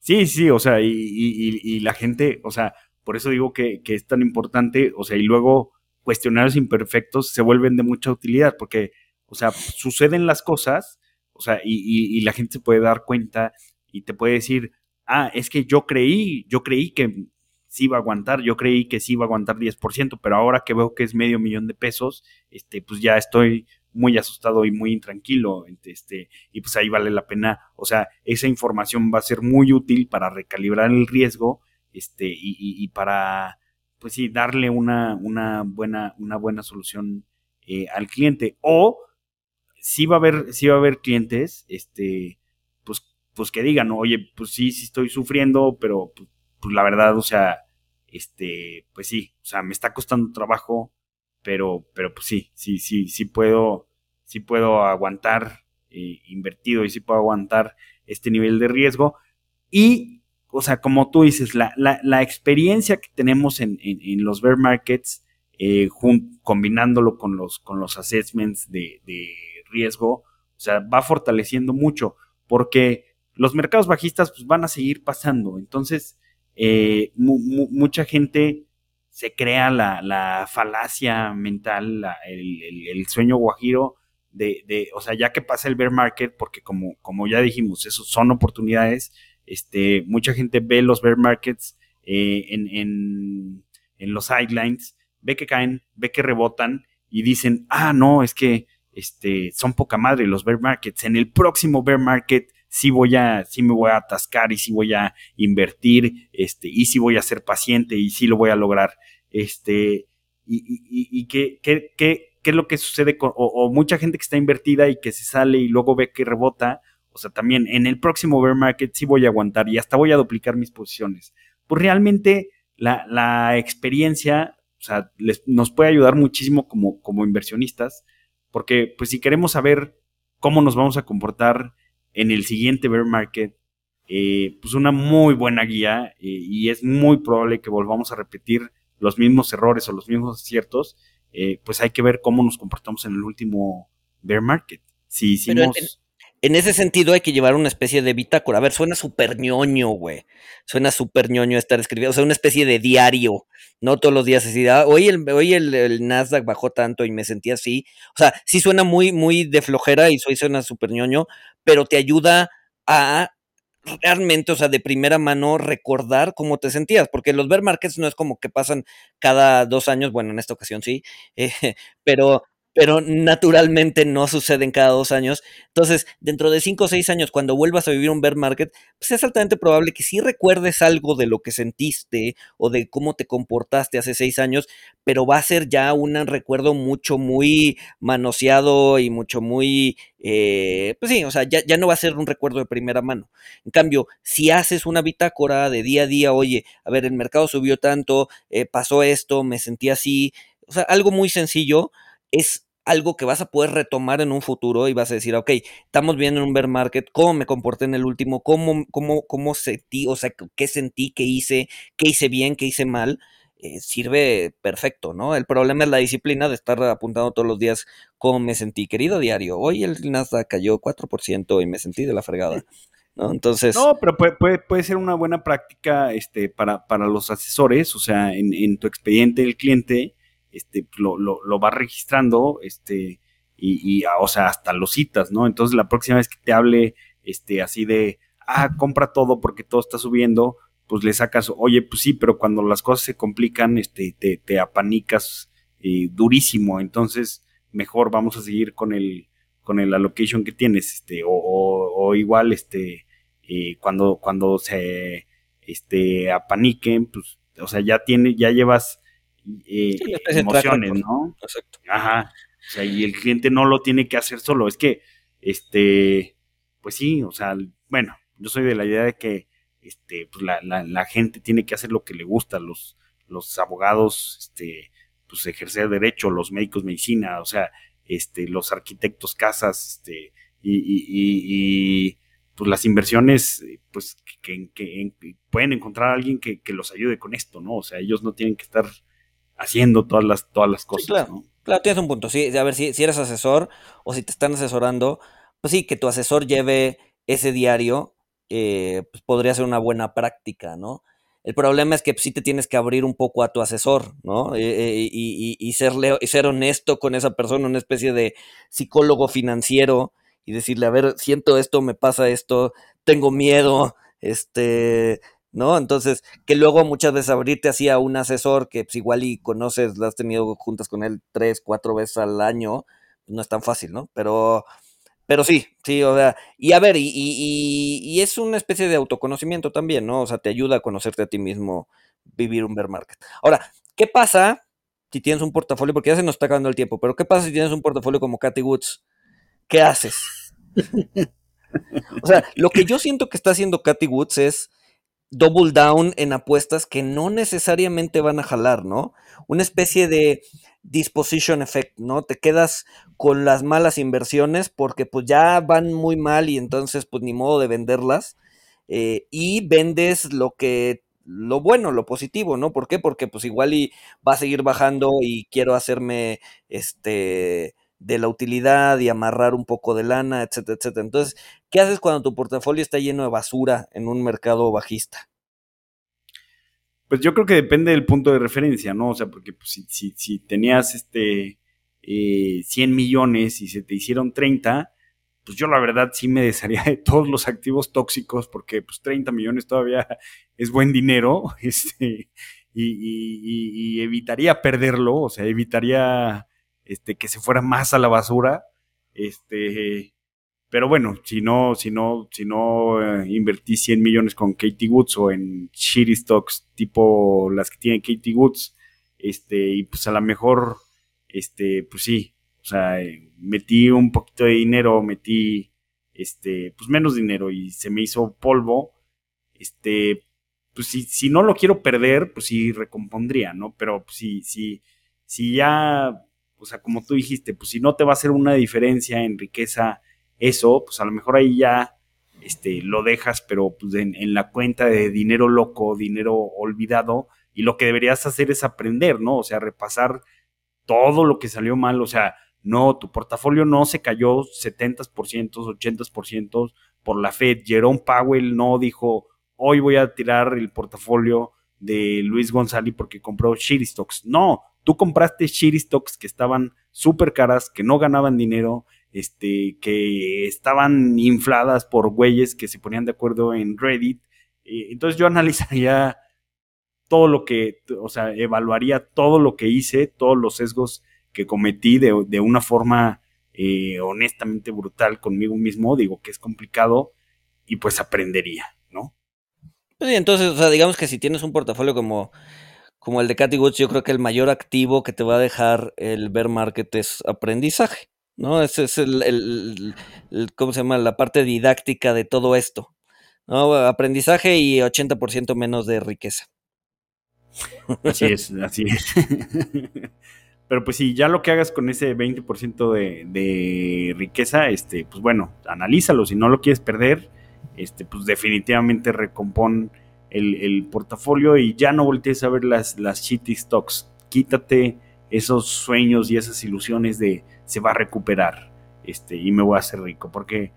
Sí, sí, o sea, y, la gente, o sea, por eso digo que, es tan importante, o sea, y luego cuestionarios imperfectos se vuelven de mucha utilidad, porque, o sea, suceden las cosas, o sea, y, la gente se puede dar cuenta y te puede decir, ah, es que yo creí, yo creí que sí iba a aguantar, yo creí que sí iba a aguantar 10%, pero ahora que veo que es medio millón de pesos, este, pues ya estoy muy asustado y muy intranquilo, este, y pues ahí vale la pena, o sea, esa información va a ser muy útil para recalibrar el riesgo, este, y, para, pues sí, darle una, una, buena, una buena solución eh, al cliente. O sí va a haber, sí va a haber clientes, este, pues, pues que digan, oye, pues sí, sí estoy sufriendo, pero pues, pues, la verdad, o sea, este, pues sí, o sea, me está costando trabajo, pero, pero pues sí, sí, sí, sí puedo, sí puedo aguantar eh, invertido y sí puedo aguantar este nivel de riesgo. Y, o sea, como tú dices, la, la, experiencia que tenemos en, en, los bear markets, eh, combinándolo con los, con los assessments de, de riesgo, o sea, va fortaleciendo mucho, porque los mercados bajistas pues, van a seguir pasando. Entonces, eh, mucha gente se crea la, falacia mental, el, sueño guajiro de, o sea, ya que pasa el bear market, porque como, ya dijimos, eso son oportunidades, este, mucha gente ve los bear markets eh, en, en, en los sidelines, ve que caen, ve que rebotan y dicen, ah, no, es que este, son poca madre los bear markets. En el próximo bear market sí voy a, sí me voy a atascar y sí voy a invertir, este, y sí voy a ser paciente y sí lo voy a lograr. Este, y, y, qué, qué, qué, qué, es lo que sucede con, o, mucha gente que está invertida y que se sale y luego ve que rebota. O sea, también en el próximo bear market sí voy a aguantar y hasta voy a duplicar mis posiciones. Pues realmente la, la experiencia, o sea, les, nos puede ayudar muchísimo como, como inversionistas, porque pues si queremos saber cómo nos vamos a comportar en el siguiente bear market, eh, pues una muy buena guía eh, y es muy probable que volvamos a repetir los mismos errores o los mismos aciertos, eh, pues hay que ver cómo nos comportamos en el último bear market. Si hicimos en ese sentido hay que llevar una especie de bitácora. A ver, suena súper ñoño, güey. Suena súper ñoño estar escribiendo. O sea, una especie de diario. No todos los días así. Ah, hoy el, hoy el, Nasdaq bajó tanto y me sentí así. O sea, sí suena muy, muy de flojera y soy suena súper ñoño, pero te ayuda a realmente, o sea, de primera mano recordar cómo te sentías, porque los bear markets no es como que pasan cada dos años, bueno, en esta ocasión sí, eh, pero pero naturalmente no suceden cada dos años. Entonces, dentro de cinco o seis años, cuando vuelvas a vivir un bear market, pues es altamente probable que sí recuerdes algo de lo que sentiste o de cómo te comportaste hace seis años, pero va a ser ya un recuerdo mucho, muy manoseado y mucho, muy, eh, pues sí, o sea, ya, no va a ser un recuerdo de primera mano. En cambio, si haces una bitácora de día a día, oye, a ver, el mercado subió tanto, eh, pasó esto, me sentí así, o sea, algo muy sencillo, es algo que vas a poder retomar en un futuro y vas a decir, ok, estamos viendo en un bear market, cómo me comporté en el último, cómo, cómo, cómo sentí, o sea, qué sentí, qué hice, qué hice bien, qué hice mal. Eh, sirve perfecto, ¿no? El problema es la disciplina de estar apuntando todos los días cómo me sentí. Querido diario, hoy el Nasdaq cayó 4% y me sentí de la fregada. ¿no? Entonces. No, pero puede, puede, ser una buena práctica este, para, para los asesores, o sea, en, en tu expediente del cliente, este, lo, lo, va registrando, este, y, ah, o sea, hasta lo citas, ¿no? Entonces la próxima vez que te hable, este, así de, ah, compra todo porque todo está subiendo, pues le sacas, oye, pues sí, pero cuando las cosas se complican, este, te, te apanicas eh, durísimo, entonces mejor vamos a seguir con el, con el allocation que tienes, este, o, o, igual, este, eh, cuando, cuando se, este, apaniquen, pues, o sea, ya tiene, ya llevas eh, emociones, ¿no? Exacto. Ajá. O sea, y el cliente no lo tiene que hacer solo. Es que, este, pues sí, o sea, bueno, yo soy de la idea de que, este, pues la, la, gente tiene que hacer lo que le gusta, los, los abogados, este, pues ejercer derecho, los médicos medicina, o sea, este, los arquitectos casas, este, y, y, y, pues las inversiones, pues que, que, pueden encontrar a alguien que, que, los ayude con esto, ¿no? O sea, ellos no tienen que estar haciendo todas las, todas las cosas. claro. claro, tienes un punto. Sí, a ver, si, si eres asesor o si te están asesorando, pues sí, que tu asesor lleve ese diario, eh, pues podría ser una buena práctica, ¿no? El problema es que pues, sí te tienes que abrir un poco a tu asesor, ¿no? Eh, eh, y, y, serle, y ser honesto con esa persona, una especie de psicólogo financiero, y decirle, a ver, siento esto, me pasa esto, tengo miedo, este, ¿no? Entonces, que luego muchas veces abrirte así a un asesor que pues, igual y conoces, lo has tenido juntas con él tres, cuatro veces al año, pues, no es tan fácil, ¿no? Pero, pero sí, sí, o sea, y a ver, y, y, y, es una especie de autoconocimiento también, ¿no? O sea, te ayuda a conocerte a ti mismo, vivir un bear market. Ahora, ¿Qué pasa si tienes un portafolio? Porque ya se nos está acabando el tiempo, pero ¿qué pasa si tienes un portafolio como Cathy Woods? ¿Qué haces? o sea, lo que yo siento que está haciendo Cathy Woods es double down en apuestas que no necesariamente van a jalar, ¿no? Una especie de disposition effect, ¿no? Te quedas con las malas inversiones porque pues ya van muy mal y entonces pues ni modo de venderlas eh, y vendes lo que lo bueno, lo positivo, ¿no? ¿Por qué? Porque pues igual y va a seguir bajando y quiero hacerme este de la utilidad y amarrar un poco de lana, etcétera, etcétera. Entonces, ¿qué haces cuando tu portafolio está lleno de basura en un mercado bajista? Pues yo creo que depende del punto de referencia, ¿no? O sea, porque pues, si, si, tenías este 100 eh, millones y se te hicieron 30, pues yo la verdad sí me desharía de todos los activos tóxicos porque pues 30 millones todavía es buen dinero este, y, y evitaría perderlo, o sea, evitaría este, que se fuera más a la basura. Este, pero bueno, si no, si no, si no eh, invertí 100 millones con Katie Woods o en shitty stocks tipo las que tiene Katie Woods, este, y pues a lo mejor, este, pues sí, o sea, metí un poquito de dinero, metí, este, pues menos dinero y se me hizo polvo, este, pues si, si no lo quiero perder, pues sí recompondría, ¿no? Pero si, si, si ya o sea, como tú dijiste, pues si no te va a hacer una diferencia en riqueza eso, pues a lo mejor ahí ya este, lo dejas, pero pues en, la cuenta de dinero loco, dinero olvidado, y lo que deberías hacer es aprender, ¿no? O sea, repasar todo lo que salió mal, o sea, no, tu portafolio no se cayó 70%, 80% por la Fed. Jerome Powell no dijo, hoy voy a tirar el portafolio de Luis González porque compró shitty stocks. No, Tú compraste shitty stocks que estaban súper caras, que no ganaban dinero, este, que estaban infladas por güeyes que se ponían de acuerdo en Reddit. entonces yo analizaría todo lo que, o sea, evaluaría todo lo que hice, todos los sesgos que cometí de, una forma eh, honestamente brutal conmigo mismo, digo que es complicado, y pues aprendería, ¿no? Pues entonces, o sea, digamos que si tienes un portafolio como como el de Cathy Woods, yo creo que el mayor activo que te va a dejar el bear market es aprendizaje, ¿no? Ese es el, ¿cómo se llama? La parte didáctica de todo esto, ¿no? Aprendizaje y 80% menos de riqueza. Así es, así es. Pero pues sí, ya lo que hagas con ese 20% de, de riqueza, este, pues bueno, analízalo. Si no lo quieres perder, este, pues definitivamente recompón el, portafolio y ya no voltees a ver las, las shitty stocks. Quítate esos sueños y esas ilusiones de se va a recuperar este, y me voy a hacer rico, porque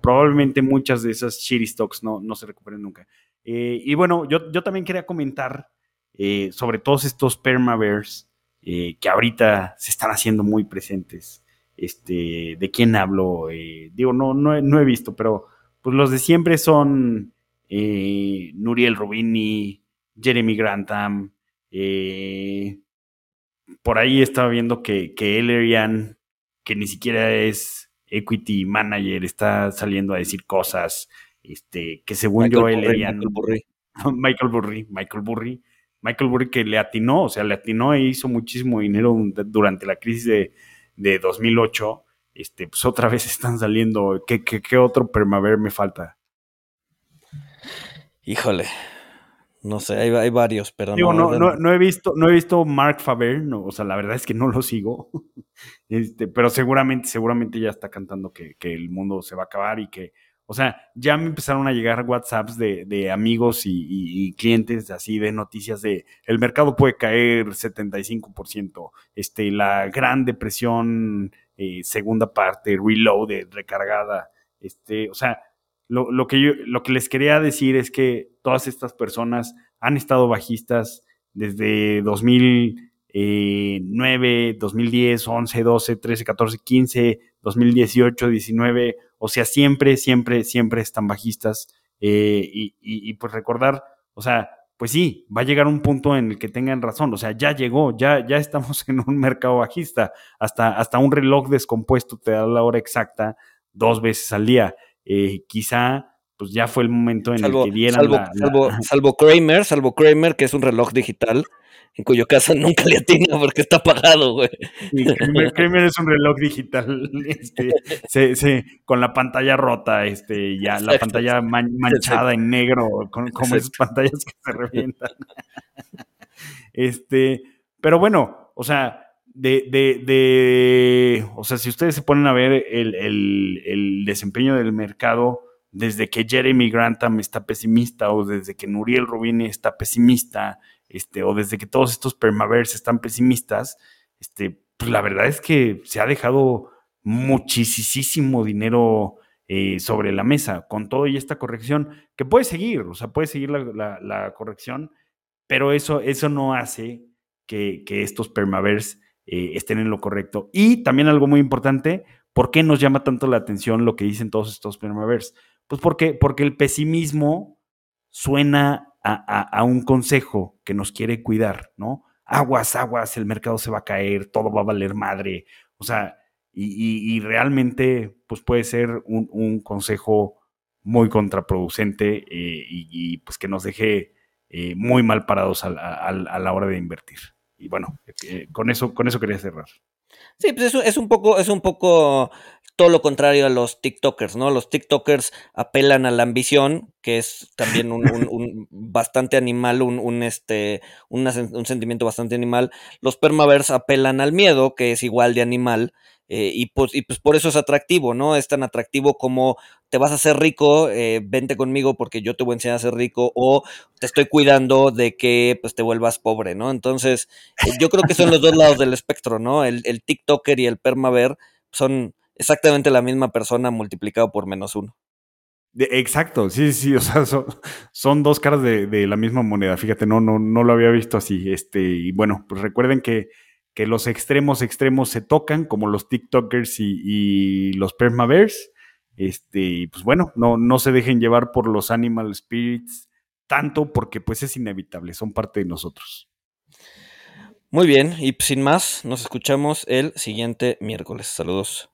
probablemente muchas de esas shitty stocks no, no se recuperen nunca. Eh, y bueno, yo, yo, también quería comentar eh, sobre todos estos permabears eh, que ahorita se están haciendo muy presentes. Este, ¿De quién hablo? digo, no, no, no he visto, pero pues los de siempre son eh, Nuriel Rubini, Jeremy Grantham. Eh, por ahí estaba viendo que, que Elerian, que ni siquiera es equity manager, está saliendo a decir cosas este, que según yo Elerian. Michael Burry. Michael Burry, Michael Burry. Michael Burry que le atinó, o sea, le atinó e hizo muchísimo dinero durante la crisis de, de 2008. Este, pues otra vez están saliendo. ¿Qué, qué, qué otro permaver me falta? Híjole. No sé, hay, varios, pero no, no, he visto, no he visto Mark Faber, no, o sea, la verdad es que no lo sigo. Este, pero seguramente, seguramente ya está cantando que, el mundo se va a acabar y que, o sea, ya me empezaron a llegar WhatsApps de, amigos y, clientes así de noticias de el mercado puede caer 75%, este, la gran depresión, eh, segunda parte, reloaded, recargada, este, o sea, lo, que yo, lo que les quería decir es que todas estas personas han estado bajistas desde 2009, 2010, 11, 12, 13, 14, 15, 2018, 19, o sea, siempre, siempre, siempre están bajistas. Eh, y, y, pues recordar, o sea, pues sí, va a llegar un punto en el que tengan razón, o sea, ya llegó, ya, ya estamos en un mercado bajista, hasta, hasta un reloj descompuesto te da la hora exacta dos veces al día. Eh, quizá pues ya fue el momento en Salvo, el que dieran salvo, la- la- salvo, salvo Kramer, salvo Kramer, que es un reloj digital, en cuyo caso nunca le atina porque está apagado, güey. Sí, Kramer, Kramer es un reloj digital, este, se- se- con la pantalla rota, este, ya la pantalla man- manchada en negro, con, como esas pantallas que se revientan. Este, pero bueno, o sea, de, de, de- o sea, si ustedes se ponen a ver el, el- el desempeño del mercado desde que Jeremy Grantham está pesimista o desde que Nuriel Rubini está pesimista, este, o desde que todos estos permavers están pesimistas, este, pues la verdad es que se ha dejado muchísimo dinero eh, sobre la mesa con todo y esta corrección que puede seguir, o sea, puede seguir la, la- la corrección, pero eso, eso no hace que, que estos permavers eh, estén en lo correcto. Y también algo muy importante, ¿por qué nos llama tanto la atención lo que dicen todos estos permavers? Pues porque, porque el pesimismo suena a, a- un consejo que nos quiere cuidar, ¿no? Aguas, aguas, el mercado se va a caer, todo va a valer madre. O sea, y, realmente, pues puede ser un, un consejo muy contraproducente eh, y, pues que nos deje eh, muy mal parados a- a la hora de invertir. Y bueno, eh, con, eso, con eso quería cerrar. Sí, pues es, es un poco, es un poco todo lo contrario a los TikTokers, ¿no? Los TikTokers apelan a la ambición, que es también un, bastante animal, un, un, este, un sentimiento bastante animal. Los permavers apelan al miedo, que es igual de animal, eh, y, pues, y pues por eso es atractivo, ¿no? Es tan atractivo como te vas a hacer rico, eh, vente conmigo porque yo te voy a enseñar a ser rico, o te estoy cuidando de que pues te vuelvas pobre, ¿no? Entonces, eh, yo creo que son los dos lados del espectro, ¿no? El, el TikToker y el permaver son exactamente la misma persona multiplicado por menos uno. Exacto, sí, sí, o sea, son, son dos caras de, de la misma moneda. Fíjate, no, no, no lo había visto así. Este, y bueno, pues recuerden que, que los extremos extremos se tocan, como los TikTokers y, los permavers. Este, pues bueno, no, no se dejen llevar por los animal spirits tanto porque pues es inevitable, son parte de nosotros. Muy bien, y sin más, nos escuchamos el siguiente miércoles. Saludos.